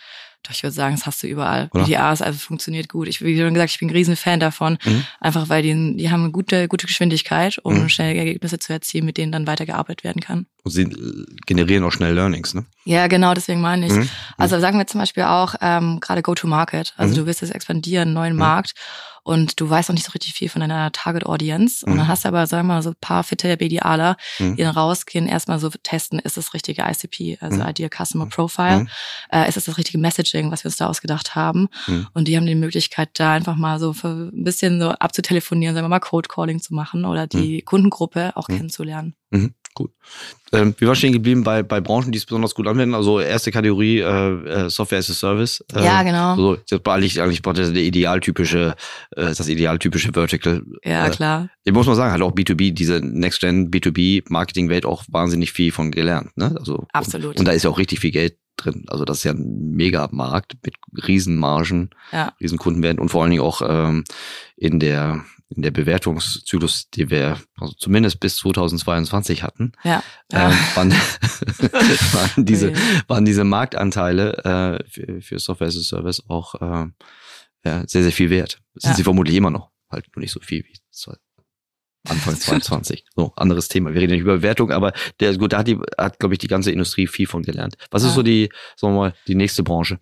doch ich würde sagen, das hast du überall. Oder? BDAs, also funktioniert gut. Ich, wie schon gesagt, ich bin ein riesen Fan davon, Mhm. einfach weil die, die haben eine gute, gute Geschwindigkeit, um Mhm. schnell Ergebnisse zu erzielen, mit denen dann weitergearbeitet werden kann. Und sie äh, generieren auch schnell Learnings, ne? Ja, genau, deswegen meine ich. Mhm. Also sagen wir zum Beispiel auch ähm, gerade Go-to-Market. Also Mhm. du willst jetzt expandieren, neuen Mhm. Markt und du weißt noch nicht so richtig viel von deiner Target-Audience. Und Mhm. dann hast du aber, sagen wir mal, so ein paar fitte BDAler, Mhm. die dann rausgehen, erstmal so testen, ist das richtige ICP, also Mhm. Ideal Customer Profile, Mhm. äh, ist das das richtige Messaging, was wir uns da ausgedacht haben. Mhm. Und die haben die Möglichkeit, da einfach mal so für ein bisschen so abzutelefonieren, sagen wir mal Code Calling zu machen oder die Kundengruppe auch Mhm. kennenzulernen. Gut. Ähm, wir waren stehen geblieben bei, bei Branchen, die es besonders gut anwenden. Also erste Kategorie äh, äh, Software as a Service. Äh, ja, genau. So, das war eigentlich, eigentlich das idealtypische, äh, das idealtypische Vertical. ja, äh, klar. Ich muss mal sagen, hat auch B2B, diese Next-Gen B2B-Marketing-Welt auch wahnsinnig viel von gelernt. Ne? Also, Absolut. Und, und da ist ja auch richtig viel Geld drin. Also das ist ja ein Mega-Markt mit Riesenmargen, Ja. Riesenkundenwert und vor allen Dingen auch ähm, in der in der Bewertungszyklus, die wir also zumindest bis 2022 hatten, Ja. ja. ähm, waren, waren diese waren diese Marktanteile äh, für, für Software as a Service auch äh, ja, sehr, sehr viel wert. Sind sie vermutlich immer noch. Halt nur nicht so viel wie Anfang 22. So, anderes Thema. Wir reden nicht über Bewertung, aber der, gut, da hat, die, hat glaube ich, die ganze Industrie viel von gelernt. Was ist so die, sagen wir mal, die nächste Branche?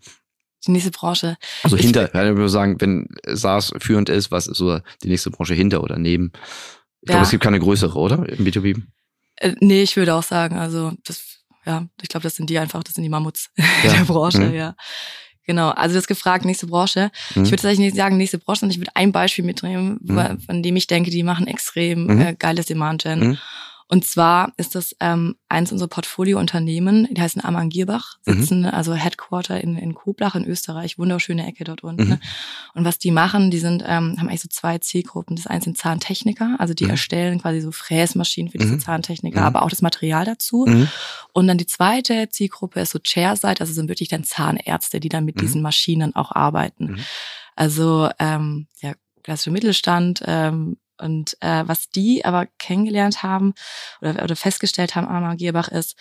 Die nächste Branche. Also Ich- hinter, ja, ich würde sagen, wenn SaaS führend ist, was ist so die nächste Branche hinter oder neben? Ich glaube, Ja. es gibt keine größere, oder? Im B2B? Äh, nee, ich würde auch sagen, also das, ja, ich glaube, das sind die einfach, das sind die Mammuts Ja. der Branche, Mhm. ja. Genau, also du hast gefragt, nächste Branche. Mhm. Ich würde tatsächlich nicht sagen nächste Branche, sondern ich würde ein Beispiel mitnehmen, Mhm. von dem ich denke, die machen extrem Mhm. äh, geiles Demand-Gen. Mhm. Und zwar ist das ähm, eins unserer Portfolio-Unternehmen, die heißen Amann Gierbach, Mhm. sitzen also Headquarter in, in Koblach in Österreich, wunderschöne Ecke dort unten. Mhm. Ne? Und was die machen, die sind, ähm, haben eigentlich so zwei Zielgruppen. Das eine sind Zahntechniker, also die Mhm. erstellen quasi so Fräsmaschinen für diese Mhm. Zahntechniker, Mhm. aber auch das Material dazu. Mhm. Und dann die zweite Zielgruppe ist so Chairside, also sind wirklich dann Zahnärzte, die dann mit Mhm. diesen Maschinen auch arbeiten. Mhm. Also ähm, ja, klassischer Mittelstand. Ähm, und äh, was die aber kennengelernt haben oder, oder festgestellt haben, Arma Gierbach, ist,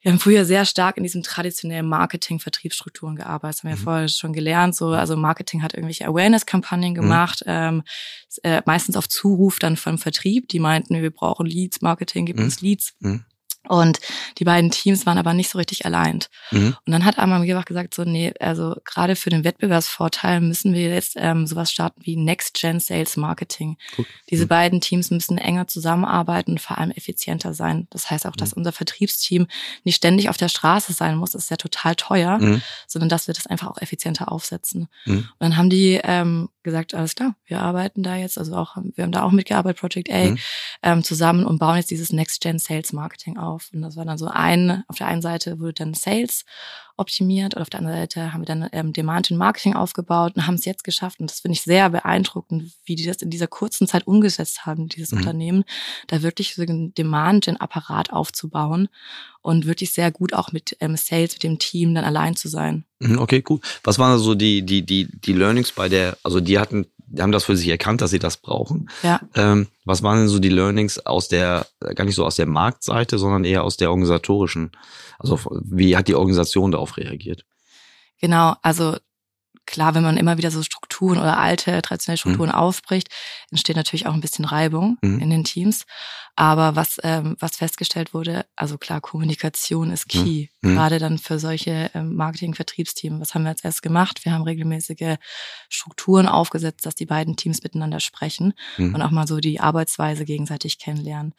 wir haben früher sehr stark in diesem traditionellen Marketing-Vertriebsstrukturen gearbeitet. Das haben wir ja Mhm. vorher schon gelernt. So, also Marketing hat irgendwelche Awareness-Kampagnen gemacht, ähm, s- äh, meistens auf Zuruf dann vom Vertrieb. Die meinten, wir brauchen Leads, Marketing, gib Mhm. uns Leads. Mhm. Und die beiden Teams waren aber nicht so richtig allein. Mhm. Und dann hat Arma Gierbach gesagt, so, nee, also gerade für den Wettbewerbsvorteil müssen wir jetzt ähm, sowas starten wie Next-Gen Sales Marketing. Gut. Diese Mhm. beiden Teams müssen enger zusammenarbeiten und vor allem effizienter sein. Das heißt auch, dass Mhm. unser Vertriebsteam nicht ständig auf der Straße sein muss, das ist ja total teuer, Mhm. sondern dass wir das einfach auch effizienter aufsetzen. Mhm. Und dann haben die ähm, gesagt, alles klar, wir arbeiten da jetzt, also auch, wir haben da auch mitgearbeitet, Project A, Mhm. ähm, zusammen und bauen jetzt dieses Next-Gen Sales Marketing auf. Und das war dann so ein, auf der einen Seite wurde dann Sales optimiert und auf der anderen Seite haben wir dann ähm, Demand in Marketing aufgebaut und haben es jetzt geschafft und das finde ich sehr beeindruckend, wie die das in dieser kurzen Zeit umgesetzt haben, dieses mhm. Unternehmen, da wirklich so einen Demand in Apparat aufzubauen und wirklich sehr gut auch mit ähm, Sales, mit dem Team dann allein zu sein. Mhm, okay, gut. Was waren so die, die, die, die Learnings bei der, also die hatten haben das für sich erkannt, dass sie das brauchen. Ja. Ähm, was waren denn so die Learnings aus der, gar nicht so aus der Marktseite, sondern eher aus der organisatorischen? Also wie hat die Organisation darauf reagiert? Genau, also klar, wenn man immer wieder so Strukturen oder alte traditionelle mhm. Strukturen mhm. aufbricht, entsteht natürlich auch ein bisschen Reibung mhm. in den Teams. Aber was, ähm, was festgestellt wurde, also klar, Kommunikation ist mhm. key, mhm. gerade dann für solche ähm, Marketing-Vertriebsteams. Was haben wir jetzt erst gemacht? Wir haben regelmäßige Strukturen aufgesetzt, dass die beiden Teams miteinander sprechen mhm. und auch mal so die Arbeitsweise gegenseitig kennenlernen.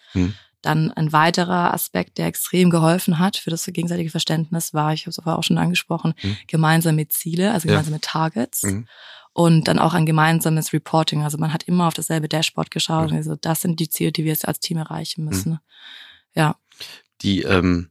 Dann ein weiterer Aspekt, der extrem geholfen hat für das gegenseitige Verständnis, war, ich habe es aber auch schon angesprochen, mhm. gemeinsame Ziele, also gemeinsame ja. Targets. Mhm. Und dann auch ein gemeinsames Reporting. Also man hat immer auf dasselbe Dashboard geschaut. Mhm. Also das sind die Ziele, die wir jetzt als Team erreichen müssen. Mhm. Ja. Die, ähm,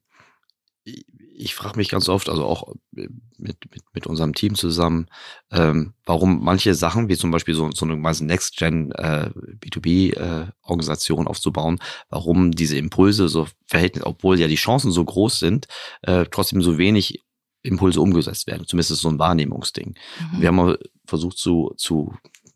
ich frage mich ganz oft, also auch mit, mit, mit unserem Team zusammen, ähm, warum manche Sachen, wie zum Beispiel so, so eine Next-Gen äh, B2B-Organisation äh, aufzubauen, warum diese Impulse so verhältnis, obwohl ja die Chancen so groß sind, äh, trotzdem so wenig Impulse umgesetzt werden. Zumindest ist so ein Wahrnehmungsding. Mhm. Wir haben mal versucht zu, zu,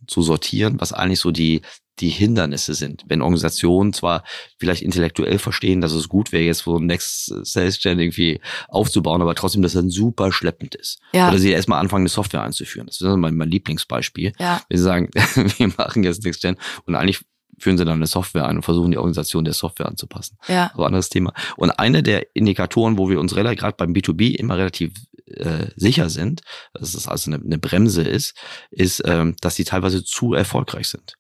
zu sortieren, was eigentlich so die, die Hindernisse sind. Wenn Organisationen zwar vielleicht intellektuell verstehen, dass es gut wäre, jetzt so ein Next Sales Gen irgendwie aufzubauen, aber trotzdem, dass es dann super schleppend ist. Ja. Oder sie erstmal anfangen, eine Software einzuführen. Das ist mein, mein Lieblingsbeispiel. Ja. Wenn sie sagen, wir machen jetzt Next Gen und eigentlich führen sie dann eine Software ein und versuchen die Organisation der Software anzupassen. Ja. Aber anderes Thema. Und eine der Indikatoren, wo wir uns relativ, gerade beim B2B immer relativ äh, sicher sind, dass es also eine, eine Bremse ist, ist, ähm, dass sie teilweise zu erfolgreich sind.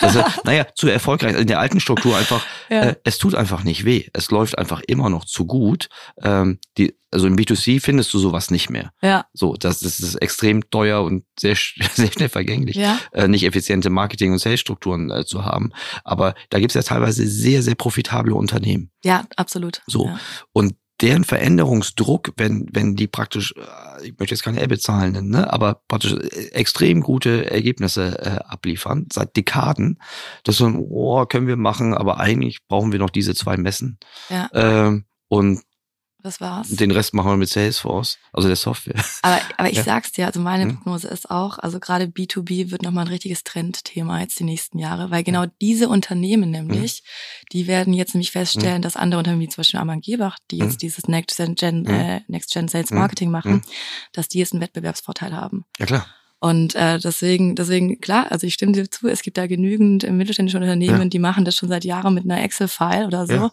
Also, also, naja, zu erfolgreich. In der alten Struktur einfach, ja. äh, es tut einfach nicht weh. Es läuft einfach immer noch zu gut. Ähm, die, also im B2C findest du sowas nicht mehr. Ja. So, das, das ist extrem teuer und sehr, sehr schnell vergänglich, ja. äh, nicht effiziente Marketing- und Sales-Strukturen äh, zu haben. Aber da gibt es ja teilweise sehr, sehr profitable Unternehmen. Ja, absolut. So. Ja. Und deren Veränderungsdruck, wenn, wenn die praktisch, äh, ich möchte jetzt keine EBIT-Zahlen nennen, ne, aber praktisch äh, extrem gute Ergebnisse äh, abliefern, seit Dekaden, das so, oh, können wir machen, aber eigentlich brauchen wir noch diese zwei Messen. Ja. Ähm, und das war's. Den Rest machen wir mit Salesforce, also der Software. Aber, aber ich ja. sag's dir, also meine hm? Prognose ist auch, also gerade B2B wird nochmal ein richtiges Trendthema jetzt die nächsten Jahre, weil genau diese Unternehmen nämlich, hm. die werden jetzt nämlich feststellen, hm. dass andere Unternehmen, wie zum Beispiel Amann Gebach, die jetzt dieses Next Gen, äh, Next Gen Sales Marketing machen, dass die jetzt einen Wettbewerbsvorteil haben. Ja, klar. Und äh, deswegen, deswegen, klar, also ich stimme dir zu, es gibt da genügend mittelständische Unternehmen, ja. die machen das schon seit Jahren mit einer Excel-File oder so. Ja.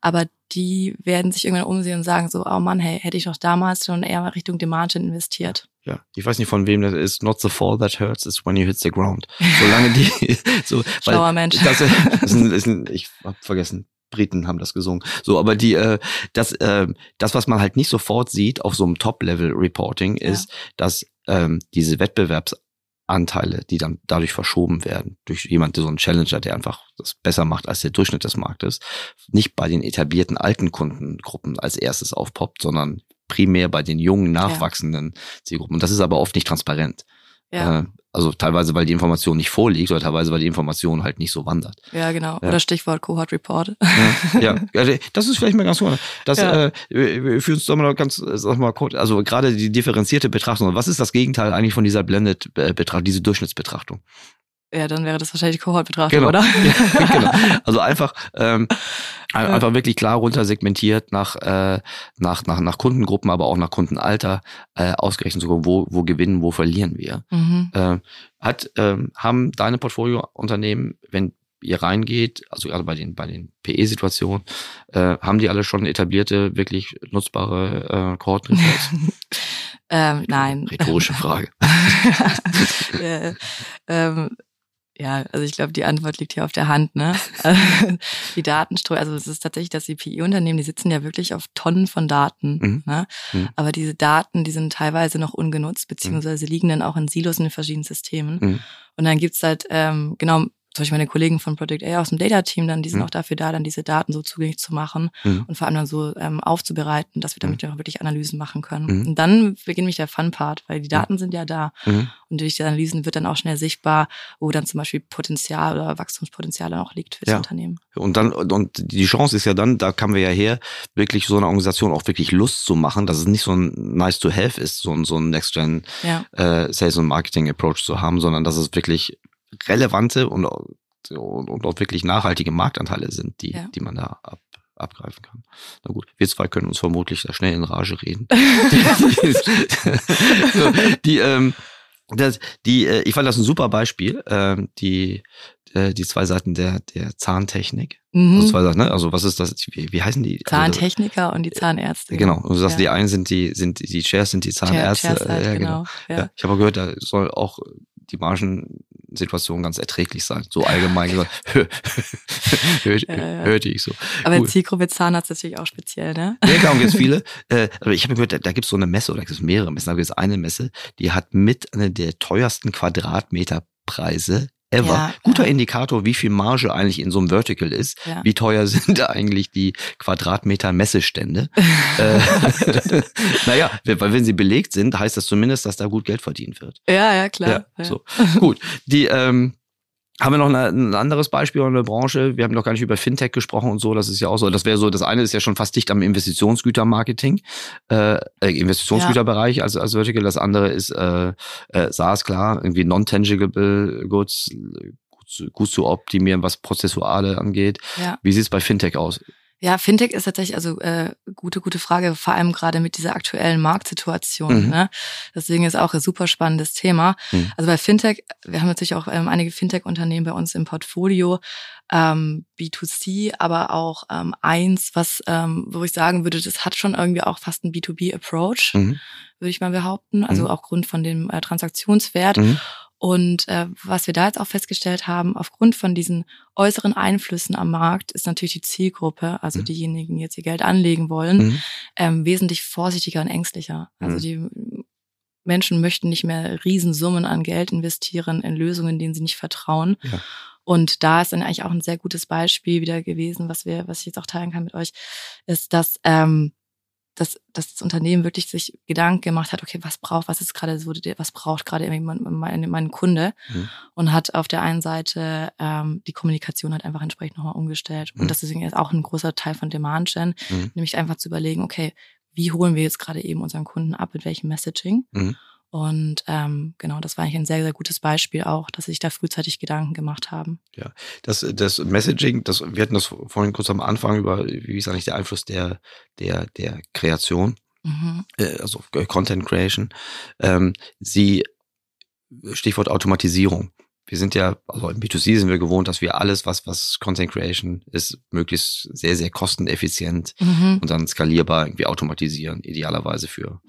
Aber die werden sich irgendwann umsehen und sagen so, oh Mann, hey, hätte ich doch damals schon eher Richtung Demand investiert. Ja, ich weiß nicht von wem das ist. Not the fall that hurts, it's when you hit the ground. Solange die, so, Schlauer weil, Mensch. Das, das ist ein, ist ein, ich hab vergessen, Briten haben das gesungen. So, aber die, äh, das, äh, das, was man halt nicht sofort sieht auf so einem Top-Level-Reporting, ist, ja. dass ähm, diese Wettbewerbsanteile, die dann dadurch verschoben werden, durch jemand, so einen Challenger, der einfach das besser macht als der Durchschnitt des Marktes, nicht bei den etablierten alten Kundengruppen als erstes aufpoppt, sondern primär bei den jungen, nachwachsenden ja. Zielgruppen. Und das ist aber oft nicht transparent. Ja. Äh, also teilweise, weil die Information nicht vorliegt oder teilweise, weil die Information halt nicht so wandert. Ja, genau. Ja. Oder Stichwort Cohort Report. Ja, ja, das ist vielleicht mal ganz gut. Das ja. äh, wir führen uns doch mal ganz, sag mal kurz, also gerade die differenzierte Betrachtung. Was ist das Gegenteil eigentlich von dieser Blended-Betrachtung, diese Durchschnittsbetrachtung? Ja, dann wäre das wahrscheinlich Kohortbetrachtung, genau. oder? Ja, genau. Also einfach, ähm, einfach wirklich klar runtersegmentiert nach, äh, nach, nach, nach Kundengruppen, aber auch nach Kundenalter äh, ausgerechnet sogar, wo, wo gewinnen, wo verlieren wir. Mhm. Äh, hat, ähm, haben deine Portfoliounternehmen, wenn ihr reingeht, also gerade bei den, bei den PE-Situationen, äh, haben die alle schon etablierte, wirklich nutzbare äh, Kohorten-Reports? ähm, nein. Rhetorische Frage. äh, ähm, ja, also ich glaube, die Antwort liegt hier auf der Hand. Ne? die Datenströme, also es ist tatsächlich das CPI-Unternehmen, die sitzen ja wirklich auf Tonnen von Daten. Mhm. Ne? Mhm. Aber diese Daten, die sind teilweise noch ungenutzt, beziehungsweise liegen dann auch in Silos in den verschiedenen Systemen. Mhm. Und dann gibt's halt, ähm, genau, zum Beispiel meine Kollegen von Project A aus dem Data-Team, dann, die sind Mhm. auch dafür da, dann diese Daten so zugänglich zu machen Mhm. und vor allem dann so ähm, aufzubereiten, dass wir damit auch wirklich Analysen machen können. Mhm. Und dann beginnt mich der Fun-Part, weil die Daten sind ja da. Mhm. Und durch die Analysen wird dann auch schnell sichtbar, wo dann zum Beispiel Potenzial oder Wachstumspotenzial dann auch liegt für das Ja. Unternehmen. Und dann, und die Chance ist ja dann, da kamen wir ja her, wirklich so eine Organisation auch wirklich Lust zu machen, dass es nicht so ein nice to have ist, so ein, so ein Next-Gen Ja, äh, Sales und Marketing Approach zu haben, sondern dass es wirklich relevante und, und, und auch wirklich nachhaltige Marktanteile sind, die, Ja. die man da ab, abgreifen kann. Na gut, wir zwei können uns vermutlich da schnell in Rage reden. so, die, ähm, das, die, äh, ich fand das ein super Beispiel, ähm, die, äh, die zwei Seiten der, der Zahntechnik. mhm. Also zwei Seiten, ne? Also was ist das? Wie, wie heißen die? Zahntechniker und die Zahnärzte. Genau. Und du sagst, Ja. die einen sind die, sind die Chairs, sind die Zahnärzte. Chairs halt, ja, genau. Ja. Ja. Ich habe auch gehört, da soll auch die Margensituation ganz erträglich sein. So allgemein gesagt. hörte, Ja, ja. ich so. Aber Cool. Zielgruppe Zahnarzt ist natürlich auch speziell, ne? Ja, klar, und jetzt viele. Äh, aber ich habe gehört, da, da gibt es so eine Messe, oder gibt es mehrere Messen, da gibt es eine Messe, die hat mit einer der teuersten Quadratmeterpreise ever. Ja, Guter ja. Indikator, wie viel Marge eigentlich in so einem Vertical ist. Ja. Wie teuer sind da eigentlich die Quadratmeter Messestände? äh, naja, weil wenn sie belegt sind, heißt das zumindest, dass da gut Geld verdient wird. Ja, ja, klar. So. Gut. Die, ähm, haben wir noch eine, ein anderes Beispiel in der Branche? Wir haben noch gar nicht über Fintech gesprochen und so. Das ist ja auch so. Das wäre so, das eine ist ja schon fast dicht am Investitionsgütermarketing, äh, äh, Investitionsgüterbereich als, als Vertical. Das andere ist äh, äh, SaaS, klar, irgendwie non-tangible Goods, gut zu, optimieren, was Prozessuale angeht. ja. Wie sieht's bei Fintech aus? Ja, Fintech ist tatsächlich also äh, gute, gute Frage, vor allem gerade mit dieser aktuellen Marktsituation. Mhm. Ne? Deswegen ist auch ein super spannendes Thema. Mhm. Also bei Fintech, wir haben natürlich auch ähm, einige Fintech-Unternehmen bei uns im Portfolio, ähm, B2C, aber auch ähm, eins, was, ähm, wo ich sagen würde, das hat schon irgendwie auch fast einen B2B-Approach, Mhm. würde ich mal behaupten. Also Mhm. aufgrund von dem äh, Transaktionswert. Und äh, was wir da jetzt auch festgestellt haben, aufgrund von diesen äußeren Einflüssen am Markt, ist natürlich die Zielgruppe, also Mhm. diejenigen, die jetzt ihr Geld anlegen wollen, Mhm. ähm, wesentlich vorsichtiger und ängstlicher. Also Mhm. die Menschen möchten nicht mehr Riesensummen an Geld investieren in Lösungen, denen sie nicht vertrauen. Ja. Und da ist dann eigentlich auch ein sehr gutes Beispiel wieder gewesen, was wir, was ich jetzt auch teilen kann mit euch, ist, dass ähm, dass, dass das Unternehmen wirklich sich Gedanken gemacht hat, okay, was braucht, was ist gerade so, was braucht gerade irgendwie mein, mein, mein Kunde Mhm. und hat auf der einen Seite ähm, die Kommunikation halt einfach entsprechend nochmal umgestellt. Mhm. Und das ist jetzt auch ein großer Teil von Demand Gen, Mhm. nämlich einfach zu überlegen, okay, wie holen wir jetzt gerade eben unseren Kunden ab, mit welchem Messaging? Und ähm, genau, das war eigentlich ein sehr, sehr gutes Beispiel auch, dass sich da frühzeitig Gedanken gemacht haben. Das, das Messaging, das, wir hatten das vorhin kurz am Anfang über, wie ist eigentlich der Einfluss der, der, der Kreation, Mhm. äh, also äh, Content Creation. Ähm, sie, Stichwort Automatisierung. Wir sind ja, also im B2C sind wir gewohnt, dass wir alles, was, was Content Creation ist, möglichst sehr, sehr kosteneffizient Mhm. und dann skalierbar irgendwie automatisieren, idealerweise für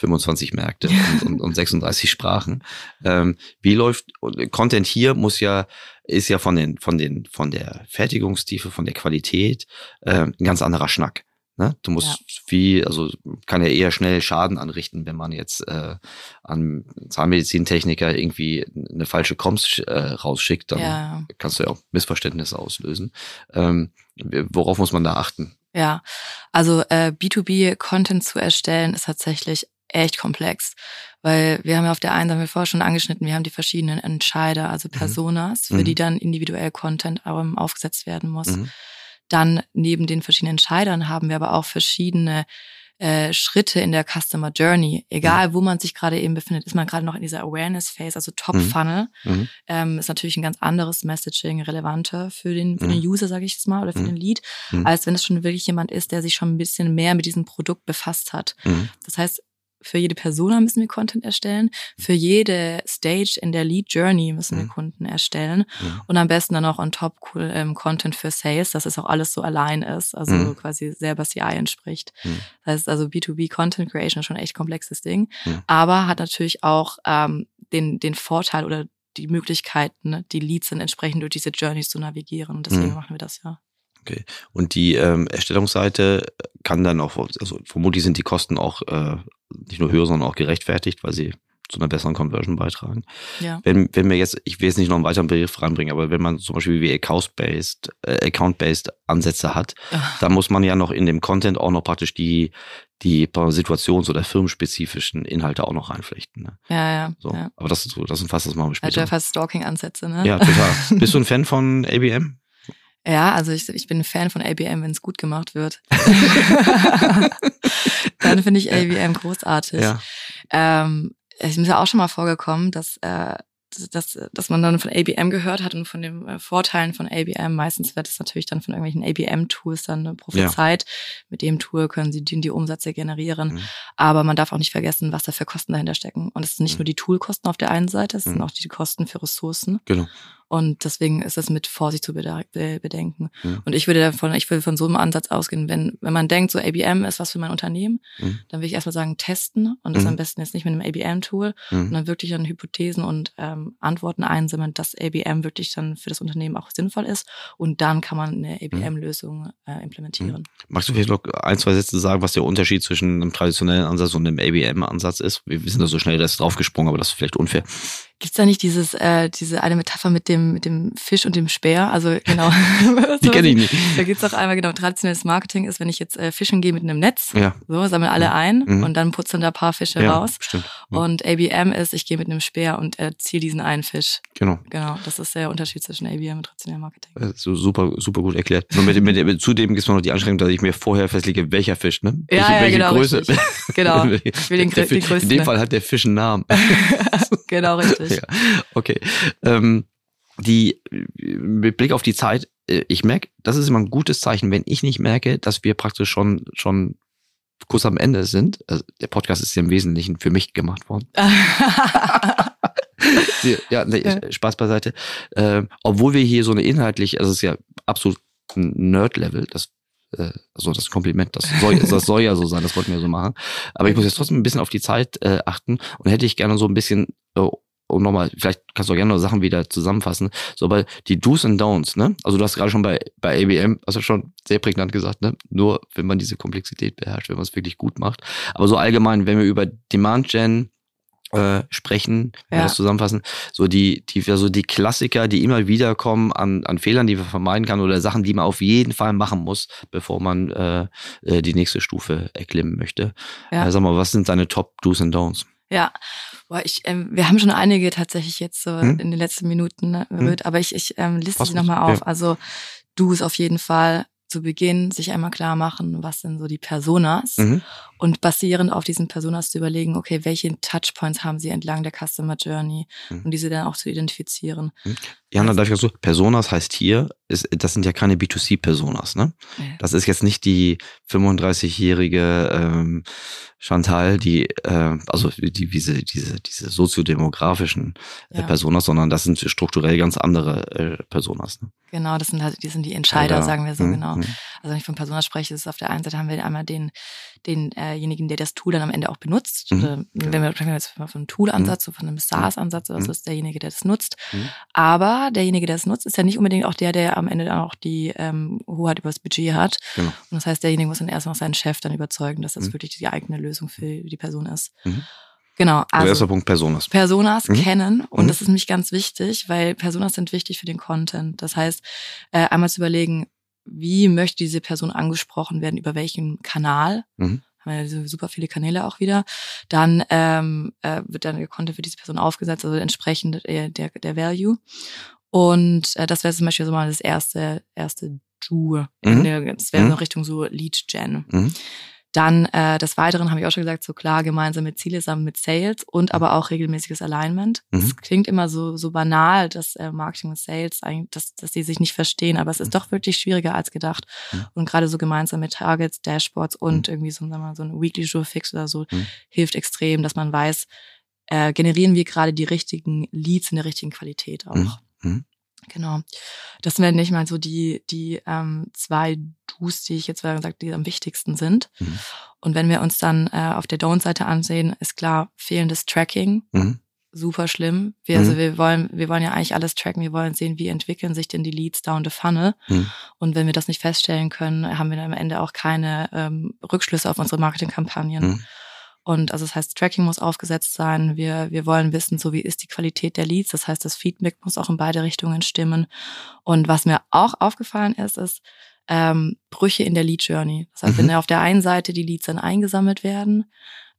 25 Märkte und, und, und 36 Sprachen. Ähm, wie läuft Content hier muss ja ist ja von den von den von der Fertigungstiefe, von der Qualität äh, ein ganz anderer Schnack. Ne? Du musst Ja. wie also kann ja eher schnell Schaden anrichten, wenn man jetzt äh, an Zahnmedizintechniker irgendwie eine falsche Comms äh, rausschickt, dann Ja. kannst du ja auch Missverständnisse auslösen. Ähm, worauf muss man da achten? Ja, also äh, B2B-Content zu erstellen ist tatsächlich echt komplex, weil wir haben ja auf der einen Seite, vorher schon angeschnitten, wir haben die verschiedenen Entscheider, also Personas, für Mhm. die dann individuell Content ähm, aufgesetzt werden muss. Mhm. Dann neben den verschiedenen Entscheidern haben wir aber auch verschiedene äh, Schritte in der Customer Journey. Egal, wo man sich gerade eben befindet, ist man gerade noch in dieser Awareness Phase, also Top Mhm. Funnel, Mhm. ähm, ist natürlich ein ganz anderes Messaging relevanter für den, für Mhm. den User, sage ich jetzt mal, oder für Mhm. den Lead, Mhm. als wenn es schon wirklich jemand ist, der sich schon ein bisschen mehr mit diesem Produkt befasst hat. Mhm. Das heißt, für jede Persona müssen wir Content erstellen, für jede Stage in der Lead Journey müssen wir Mhm. Kunden erstellen Mhm. und am besten dann auch on top cool ähm, Content für Sales, dass es auch alles so allein ist, also Mhm. quasi selber CI entspricht. Mhm. Das heißt also B2B Content Creation ist schon ein echt komplexes Ding, Mhm. aber hat natürlich auch ähm, den, den Vorteil oder die Möglichkeit, ne, die Leads dann entsprechend durch diese Journeys zu navigieren und deswegen Mhm. machen wir das ja. Okay. Und die ähm, Erstellungsseite kann dann auch, also vermutlich sind die Kosten auch äh, nicht nur höher, sondern auch gerechtfertigt, weil sie zu einer besseren Conversion beitragen. Ja. Wenn, wenn wir jetzt, ich will jetzt nicht noch einen weiteren Begriff reinbringen, aber wenn man zum Beispiel wie Account-based, äh, Account-based Ansätze hat, Ach, dann muss man ja noch in dem Content auch noch praktisch die, die situations- oder firmenspezifischen Inhalte auch noch reinflechten. Ne? Ja, ja. So. ja. Aber das ist so, das umfasst das machen wir später. ja fast Stalking-Ansätze, ne? Ja, total. Bist du ein Fan von ABM? Ja, also ich, ich bin ein Fan von ABM, wenn es gut gemacht wird. Dann finde ich ABM großartig. Ja. Ähm, es ist mir auch schon mal vorgekommen, dass, äh, dass, dass man dann von ABM gehört hat und von den äh, Vorteilen von ABM. Meistens wird es natürlich dann von irgendwelchen ABM-Tools dann äh, prophezeit. Mit dem Tool können sie die, die Umsätze generieren. Mhm. Aber man darf auch nicht vergessen, was da für Kosten dahinter stecken. Und es sind nicht Mhm. nur die Toolkosten auf der einen Seite, es sind Mhm. auch die Kosten für Ressourcen. Genau. Und deswegen ist es mit Vorsicht zu bedenken. Mhm. Und ich würde davon, ich würde von so einem Ansatz ausgehen, wenn, wenn man denkt, so ABM ist was für mein Unternehmen, Mhm. dann würde ich erstmal sagen, testen und das Mhm. am besten jetzt nicht mit einem ABM-Tool, Mhm. sondern wirklich an Hypothesen und ähm, Antworten einsammeln, dass ABM wirklich dann für das Unternehmen auch sinnvoll ist. Und dann kann man eine ABM-Lösung äh, implementieren. Magst du vielleicht noch ein, zwei Sätze sagen, was der Unterschied zwischen einem traditionellen Ansatz und einem ABM-Ansatz ist? Wir sind da so schnell jetzt draufgesprungen, aber das ist vielleicht unfair. Gibt's da nicht dieses, äh, diese eine Metapher mit dem, mit dem Fisch und dem Speer? Also genau. Die kenne ich nicht. Da gibt's auch einmal genau, traditionelles Marketing ist, wenn ich jetzt äh, fischen gehe mit einem Netz, Ja, so, sammle alle ein Mhm. und dann putzen da ein paar Fische ja raus. stimmt. Mhm. Und ABM ist, ich gehe mit einem Speer und äh, ziehe diesen einen Fisch. Genau. Genau, das ist der Unterschied zwischen ABM und traditionellem Marketing. Äh, So super, super gut erklärt. Nur mit, mit, mit, zudem gibt es noch die Anstrengung, dass ich mir vorher festlege, welcher Fisch, ne? Ja, welche, ja, welche genau, Größe. richtig. Genau. Ich will den, Der den größten. In dem Fall hat der Fisch einen Namen. genau, richtig. ja. Okay. Ähm, die, mit Blick auf die Zeit, äh, ich merke, das ist immer ein gutes Zeichen, wenn ich nicht merke, dass wir praktisch schon, schon kurz am Ende sind. Also der Podcast ist ja im Wesentlichen für mich gemacht worden. Ja, nee, Ja. Spaß beiseite. Ähm, obwohl wir hier so eine inhaltlich, also es ist ja absolut ein Nerd-Level, das äh, also das Kompliment, das soll, das soll ja so sein, das wollten wir so machen. Aber ich muss jetzt trotzdem ein bisschen auf die Zeit äh, achten und hätte ich gerne so ein bisschen, äh, um nochmal, vielleicht kannst du auch gerne noch Sachen wieder zusammenfassen, so bei die Do's and Don'ts, ne? Also du hast gerade schon bei, bei ABM, also schon sehr prägnant gesagt, ne? Nur wenn man diese Komplexität beherrscht, wenn man es wirklich gut macht. Aber so allgemein, wenn wir über Demand Gen äh, sprechen, wenn wir Ja. das zusammenfassen, so die, die, also die Klassiker, die immer wieder kommen an, an Fehlern, die man vermeiden kann oder Sachen, die man auf jeden Fall machen muss, bevor man äh, äh, die nächste Stufe erklimmen möchte. Ja. Äh, sag mal, was sind deine Top Do's and Don'ts? Ja, Boah, ich, ähm, wir haben schon einige tatsächlich jetzt so Hm? in den letzten Minuten ne, berührt, aber ich, ich ähm, liste sie nochmal auf. ja. Also du es auf jeden Fall zu Beginn sich einmal klar machen, was sind so die Personas Mhm. und basierend auf diesen Personas zu überlegen, okay, welche Touchpoints haben sie entlang der Customer Journey Mhm. und diese dann auch zu identifizieren. Jana, darf ich auch so, Personas heißt hier, ist, das sind ja keine B2C-Personas, ne? Ja. Das ist jetzt nicht die 35-jährige ähm, Chantal, die, äh, also die, diese, diese, diese soziodemografischen äh, Ja. Personas, sondern das sind strukturell ganz andere äh, Personas. Ne? Genau, das sind halt, die sind die Entscheider, Alter. sagen wir so, Mhm, genau. mhm. Also wenn ich von Personas spreche, ist es auf der einen Seite haben wir einmal den, denjenigen, der das Tool dann am Ende auch benutzt. Mhm. Oder Wenn wir sprechen jetzt von einem Tool-Ansatz, so von einem SaaS-Ansatz, also Mhm. ist derjenige, der das nutzt. Mhm. Aber derjenige, der das nutzt, ist ja nicht unbedingt auch der, der am Ende dann auch die ähm, Hoheit über das Budget hat. Genau. Und das heißt, derjenige muss dann erst noch seinen Chef dann überzeugen, dass das Mhm. wirklich die eigene Lösung für die Person ist. Mhm. Genau. Also, erster Also Punkt Personas. Personas Mhm. kennen und Mhm. das ist nämlich ganz wichtig, weil Personas sind wichtig für den Content. Das heißt, äh, einmal zu überlegen, wie möchte diese Person angesprochen werden, über welchen Kanal. Mhm. Haben wir ja super viele Kanäle auch wieder. Dann ähm, äh, wird dann der Content für diese Person aufgesetzt, also entsprechend äh, der, der Value. Und äh, das wäre zum Beispiel so mal das erste, erste Do. Mhm. Das wäre Mhm. so Richtung so Lead Gen. Mhm. Dann äh, des Weiteren habe ich auch schon gesagt, so klar gemeinsame Ziele zusammen mit Sales und aber auch regelmäßiges Alignment. Mhm. Es klingt immer so so banal, dass äh, Marketing und Sales eigentlich, dass, dass die sich nicht verstehen, aber es ist doch wirklich schwieriger als gedacht. Mhm. Und gerade so gemeinsame Targets, Dashboards und irgendwie so, sagen wir mal, so ein Weekly Jour Fix oder so Mhm. hilft extrem, dass man weiß, äh, generieren wir gerade die richtigen Leads in der richtigen Qualität auch. Mhm. Mhm. Genau. Das wären nicht mal so die, die ähm, zwei Do's, die ich jetzt mal gesagt, die am wichtigsten sind. Mhm. Und wenn wir uns dann äh, auf der Don't-Seite ansehen, ist klar, fehlendes Tracking, Mhm. super schlimm. Wir, Mhm. Also wir wollen, wir wollen ja eigentlich alles tracken. Wir wollen sehen, wie entwickeln sich denn die Leads down the funnel. Mhm. Und wenn wir das nicht feststellen können, haben wir dann am Ende auch keine ähm, Rückschlüsse auf unsere Marketingkampagnen. Und also das heißt, Tracking muss aufgesetzt sein. Wir, wir wollen wissen, so wie ist die Qualität der Leads. Das heißt, das Feedback muss auch in beide Richtungen stimmen. Und was mir auch aufgefallen ist, ist ähm, Brüche in der Lead Journey. Das heißt, mhm. wenn auf der einen Seite die Leads dann eingesammelt werden,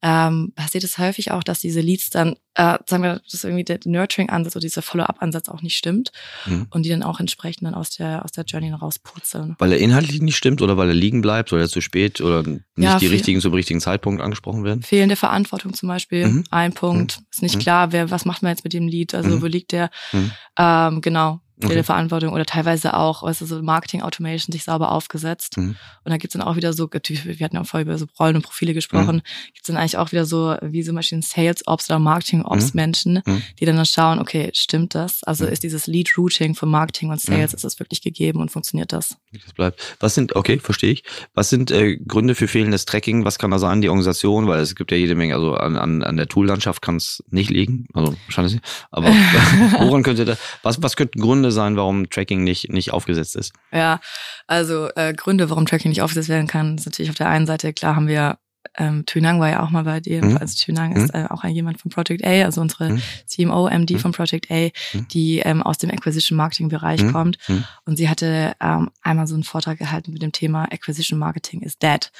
ähm, passiert es häufig auch, dass diese Leads dann, äh, sagen wir, dass irgendwie der Nurturing-Ansatz oder dieser Follow-up-Ansatz auch nicht stimmt mhm. und die dann auch entsprechend dann aus der aus der Journey rauspurzeln. Weil er inhaltlich nicht stimmt oder weil er liegen bleibt oder zu spät oder nicht ja, die richtigen zum richtigen Zeitpunkt angesprochen werden? Fehlende Verantwortung zum Beispiel, mhm. ein Punkt. Mhm. Ist nicht mhm. klar, wer was macht man jetzt mit dem Lead, also mhm. wo liegt der? Mhm. Ähm, genau, okay. Verantwortung oder teilweise auch, weißt du, so Marketing Automation sich sauber aufgesetzt. Mhm. Und da gibt's dann auch wieder so, wir hatten ja vorher über so Rollen und Profile gesprochen, mhm. gibt's dann eigentlich auch wieder so, wie zum Beispiel Sales Ops oder Marketing Ops mhm. Menschen, mhm. die dann, dann schauen, okay, stimmt das? Also mhm. ist dieses Lead Routing von Marketing und Sales, mhm. ist das wirklich gegeben und funktioniert das? Das bleibt. Was sind, okay, verstehe ich. Was sind äh, Gründe für fehlendes Tracking? Was kann da sein, die Organisation? Weil es gibt ja jede Menge, also an, an, an der Toollandschaft kann es nicht liegen, also wahrscheinlich. Aber woran könnte da, was, was könnten Gründe sein, warum Tracking nicht, nicht aufgesetzt ist. Ja, also äh, Gründe, warum Tracking nicht aufgesetzt werden kann, ist natürlich auf der einen Seite, klar haben wir ähm, Tunang war ja auch mal bei dir. Mhm. Also Tunang mhm. ist äh, auch ein, jemand von Project A, also unsere mhm. CMO, MD mhm. von Project A, mhm. die ähm, aus dem Acquisition Marketing Bereich mhm. kommt. Und sie hatte ähm, einmal so einen Vortrag gehalten mit dem Thema Acquisition Marketing is dead.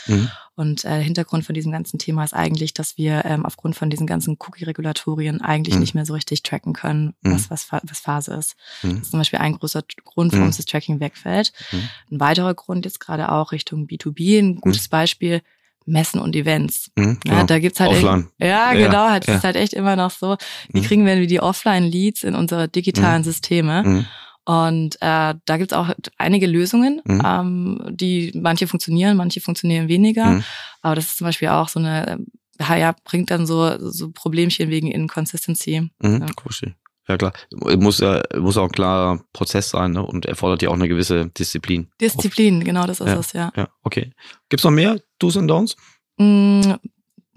Und äh, Hintergrund von diesem ganzen Thema ist eigentlich, dass wir ähm, aufgrund von diesen ganzen Cookie-Regulatorien eigentlich nicht mehr so richtig tracken können, was, was, was Phase ist. Das ist zum Beispiel ein großer Grund, warum das Tracking wegfällt. Ein weiterer Grund jetzt gerade auch Richtung B2B, ein gutes Beispiel, Messen und Events. Mhm, genau. ja, da gibt's halt Offline. Echt, ja, ja, genau, halt, ja. ist halt echt immer noch so. Wie mhm. kriegen wir die Offline-Leads in unsere digitalen mhm. Systeme? Mhm. Und äh, da gibt's auch einige Lösungen, mhm. ähm, die manche funktionieren, manche funktionieren weniger. Mhm. Aber das ist zum Beispiel auch so eine, ja, bringt dann so, so Problemchen wegen Inconsistency. Mhm, ja. Cool. Ja klar, muss ja muss auch ein klarer Prozess sein ne? und erfordert ja auch eine gewisse Disziplin. Disziplin, genau, das ist ja, es, ja. Ja, okay. Gibt's noch mehr Do's und Don'ts? Mm,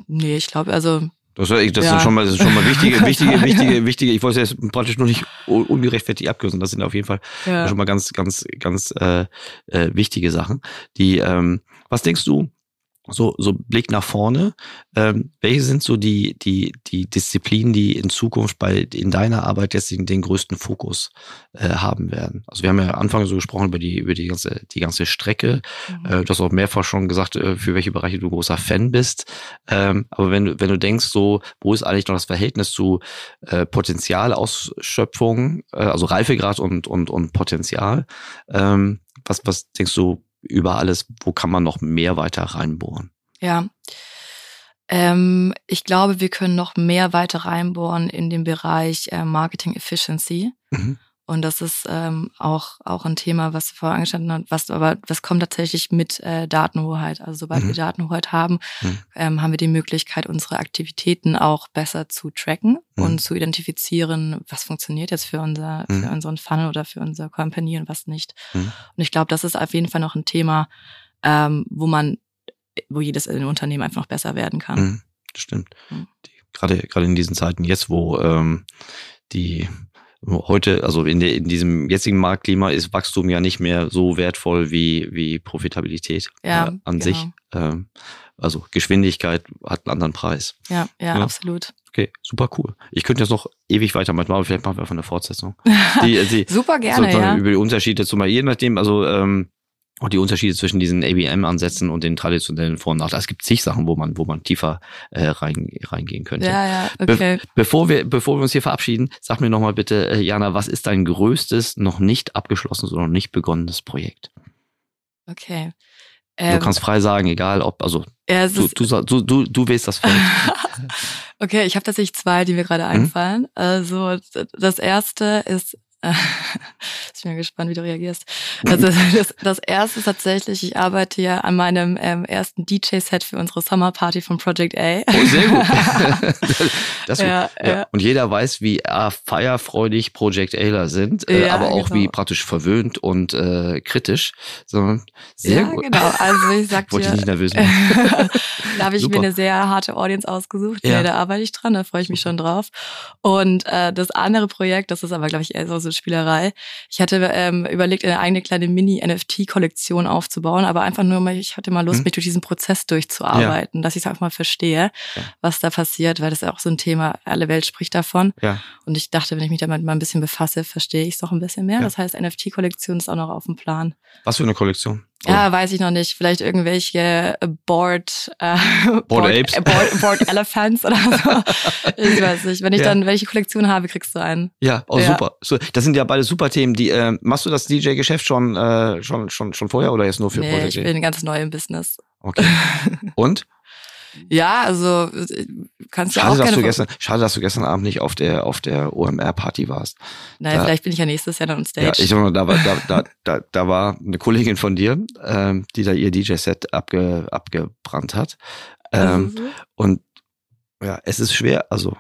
nee, ich glaube, also das, das, ja. sind schon mal, das sind schon mal wichtige, wichtige, wichtige, wichtige. Ich wollte es jetzt praktisch nur nicht ungerechtfertigt abkürzen. Das sind auf jeden Fall ja. schon mal ganz, ganz, ganz äh, äh, wichtige Sachen. Die, ähm, was denkst du? So, so Blick nach vorne. Ähm, welche sind so die, die, die Disziplinen, die in Zukunft bei in deiner Arbeit jetzt den, den größten Fokus äh, haben werden? Also wir haben ja Anfang so gesprochen über die, über die ganze, die ganze Strecke. Mhm. Äh, du hast auch mehrfach schon gesagt, äh, für welche Bereiche du großer Fan bist. Ähm, aber wenn du, wenn du denkst, so, wo ist eigentlich noch das Verhältnis zu äh, Potenzialausschöpfung, äh, also Reifegrad und, und, und Potenzial, ähm, was, was denkst du, über alles, wo kann man noch mehr weiter reinbohren? Ja. Ähm, ich glaube, wir können noch mehr weiter reinbohren in den Bereich äh, Marketing Efficiency. Mhm. Und das ist ähm, auch, auch ein Thema, was vorher angestanden hat, was aber was kommt tatsächlich mit äh, Datenhoheit. Also sobald mhm. wir Datenhoheit haben, mhm. ähm, haben wir die Möglichkeit, unsere Aktivitäten auch besser zu tracken mhm. und zu identifizieren, was funktioniert jetzt für unser, für mhm. unseren Funnel oder für unsere Company und was nicht. Mhm. Und ich glaube, das ist auf jeden Fall noch ein Thema, ähm, wo man, wo jedes Unternehmen einfach noch besser werden kann. Mhm. Stimmt. Die, gerade, gerade in diesen Zeiten jetzt, wo ähm, die heute, also in, der, in diesem jetzigen Marktklima ist Wachstum ja nicht mehr so wertvoll wie, wie Profitabilität ja, äh, an genau. sich. Ähm, also Geschwindigkeit hat einen anderen Preis. Ja, ja, ja, absolut. Okay, super cool. Ich könnte jetzt noch ewig weitermachen, aber vielleicht machen wir einfach eine Fortsetzung. Die, die, super gerne, ja. Über die Unterschiede zum je nachdem, also ähm, und die Unterschiede zwischen diesen ABM-Ansätzen und den traditionellen Vor- und Nachteil. Es gibt zig Sachen, wo man, wo man tiefer äh, rein, reingehen könnte. Ja, ja, okay. Be bevor wir, bevor wir uns hier verabschieden, sag mir nochmal bitte, äh, Jana, was ist dein größtes, noch nicht abgeschlossenes oder noch nicht begonnenes Projekt? Okay. Ähm, du kannst frei sagen, egal ob, also ja, du, du, du, du, du wählst das Feld. okay, ich habe tatsächlich zwei, die mir gerade mhm. einfallen. Mhm. Also das erste ist ich bin gespannt, wie du reagierst. Also das, das erste ist tatsächlich, ich arbeite ja an meinem ähm, ersten DJ-Set für unsere Sommerparty von Project A. Oh, sehr gut. das, ja, ja. ja, Und jeder weiß, wie äh, feierfreudig Project Aler sind, äh, ja, aber auch genau. wie praktisch verwöhnt und äh, kritisch. So, sehr ja, gut. genau. Also ich sag Wollte dir, ich nicht nervös machen. da habe ich Super. mir eine sehr harte Audience ausgesucht. Ja. da arbeite ich dran, da freue ich mich schon drauf. Und äh, das andere Projekt, das ist aber, glaube ich, eher so, Spielerei. Ich hatte ähm, überlegt, eine eigene kleine Mini-NFT-Kollektion aufzubauen, aber einfach nur mal, ich hatte mal Lust, hm. mich durch diesen Prozess durchzuarbeiten, ja. dass ich es einfach mal verstehe, ja. was da passiert, weil das ist auch so ein Thema, alle Welt spricht davon. Ja. Und ich dachte, wenn ich mich damit mal ein bisschen befasse, verstehe ich es doch ein bisschen mehr. Das heißt, NFT-Kollektion ist auch noch auf dem Plan. Was für eine Kollektion? Ja, weiß ich noch nicht. Vielleicht irgendwelche Board, äh, Board, Board Apes. Board, Board Elephants oder so. Ich weiß nicht. Wenn ich ja. dann welche Kollektion habe, kriegst du einen. Ja, oh, ja. super. So, das sind ja beide super Themen. Die, äh, machst du das DJ-Geschäft schon, äh, schon, schon, schon vorher oder jetzt nur für nee, Project? Ich bin ganz neu im Business. Okay. Und? Ja, also kannst du schade, auch dass gerne du gestern, Schade, dass du gestern Abend nicht auf der auf der OMR-Party warst. Naja, da, vielleicht bin ich ja nächstes Jahr dann on Stage. Ja, ich sag mal, da war, da, da, da, da war eine Kollegin von dir, ähm, die da ihr DJ-Set abge, abgebrannt hat. Ähm, so? Und ja, es ist schwer, also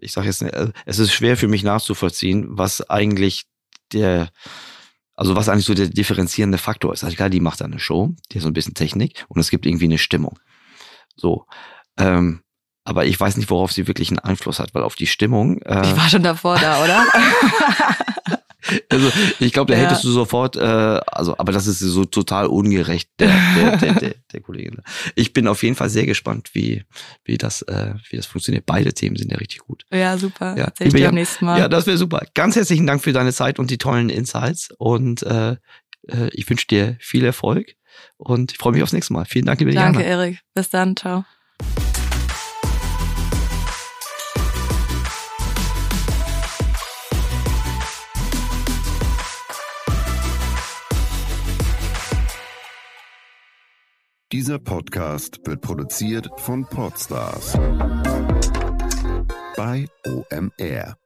ich sage jetzt, nicht, äh, es ist schwer für mich nachzuvollziehen, was eigentlich der also was eigentlich so der differenzierende Faktor ist. Also klar, die macht da eine Show, die hat so ein bisschen Technik und es gibt irgendwie eine Stimmung. So. Ähm, aber ich weiß nicht, worauf sie wirklich einen Einfluss hat, weil auf die Stimmung. Äh, ich war schon davor da, oder? also ich glaube, da ja. hättest du sofort, äh, also, aber das ist so total ungerecht der, der, der, der, der Kollegin. Ich bin auf jeden Fall sehr gespannt, wie, wie das, äh, wie das funktioniert. Beide Themen sind ja richtig gut. Ja, super. Ja, Erzähl ich dir beim nächsten Mal. Ja, das wäre super. Ganz herzlichen Dank für deine Zeit und die tollen Insights und äh, äh ich wünsche dir viel Erfolg und ich freue mich aufs nächste Mal. Vielen Dank, liebe Danke, Jana. Erik. Bis dann. Ciao. Dieser Podcast wird produziert von Podstars bei OMR.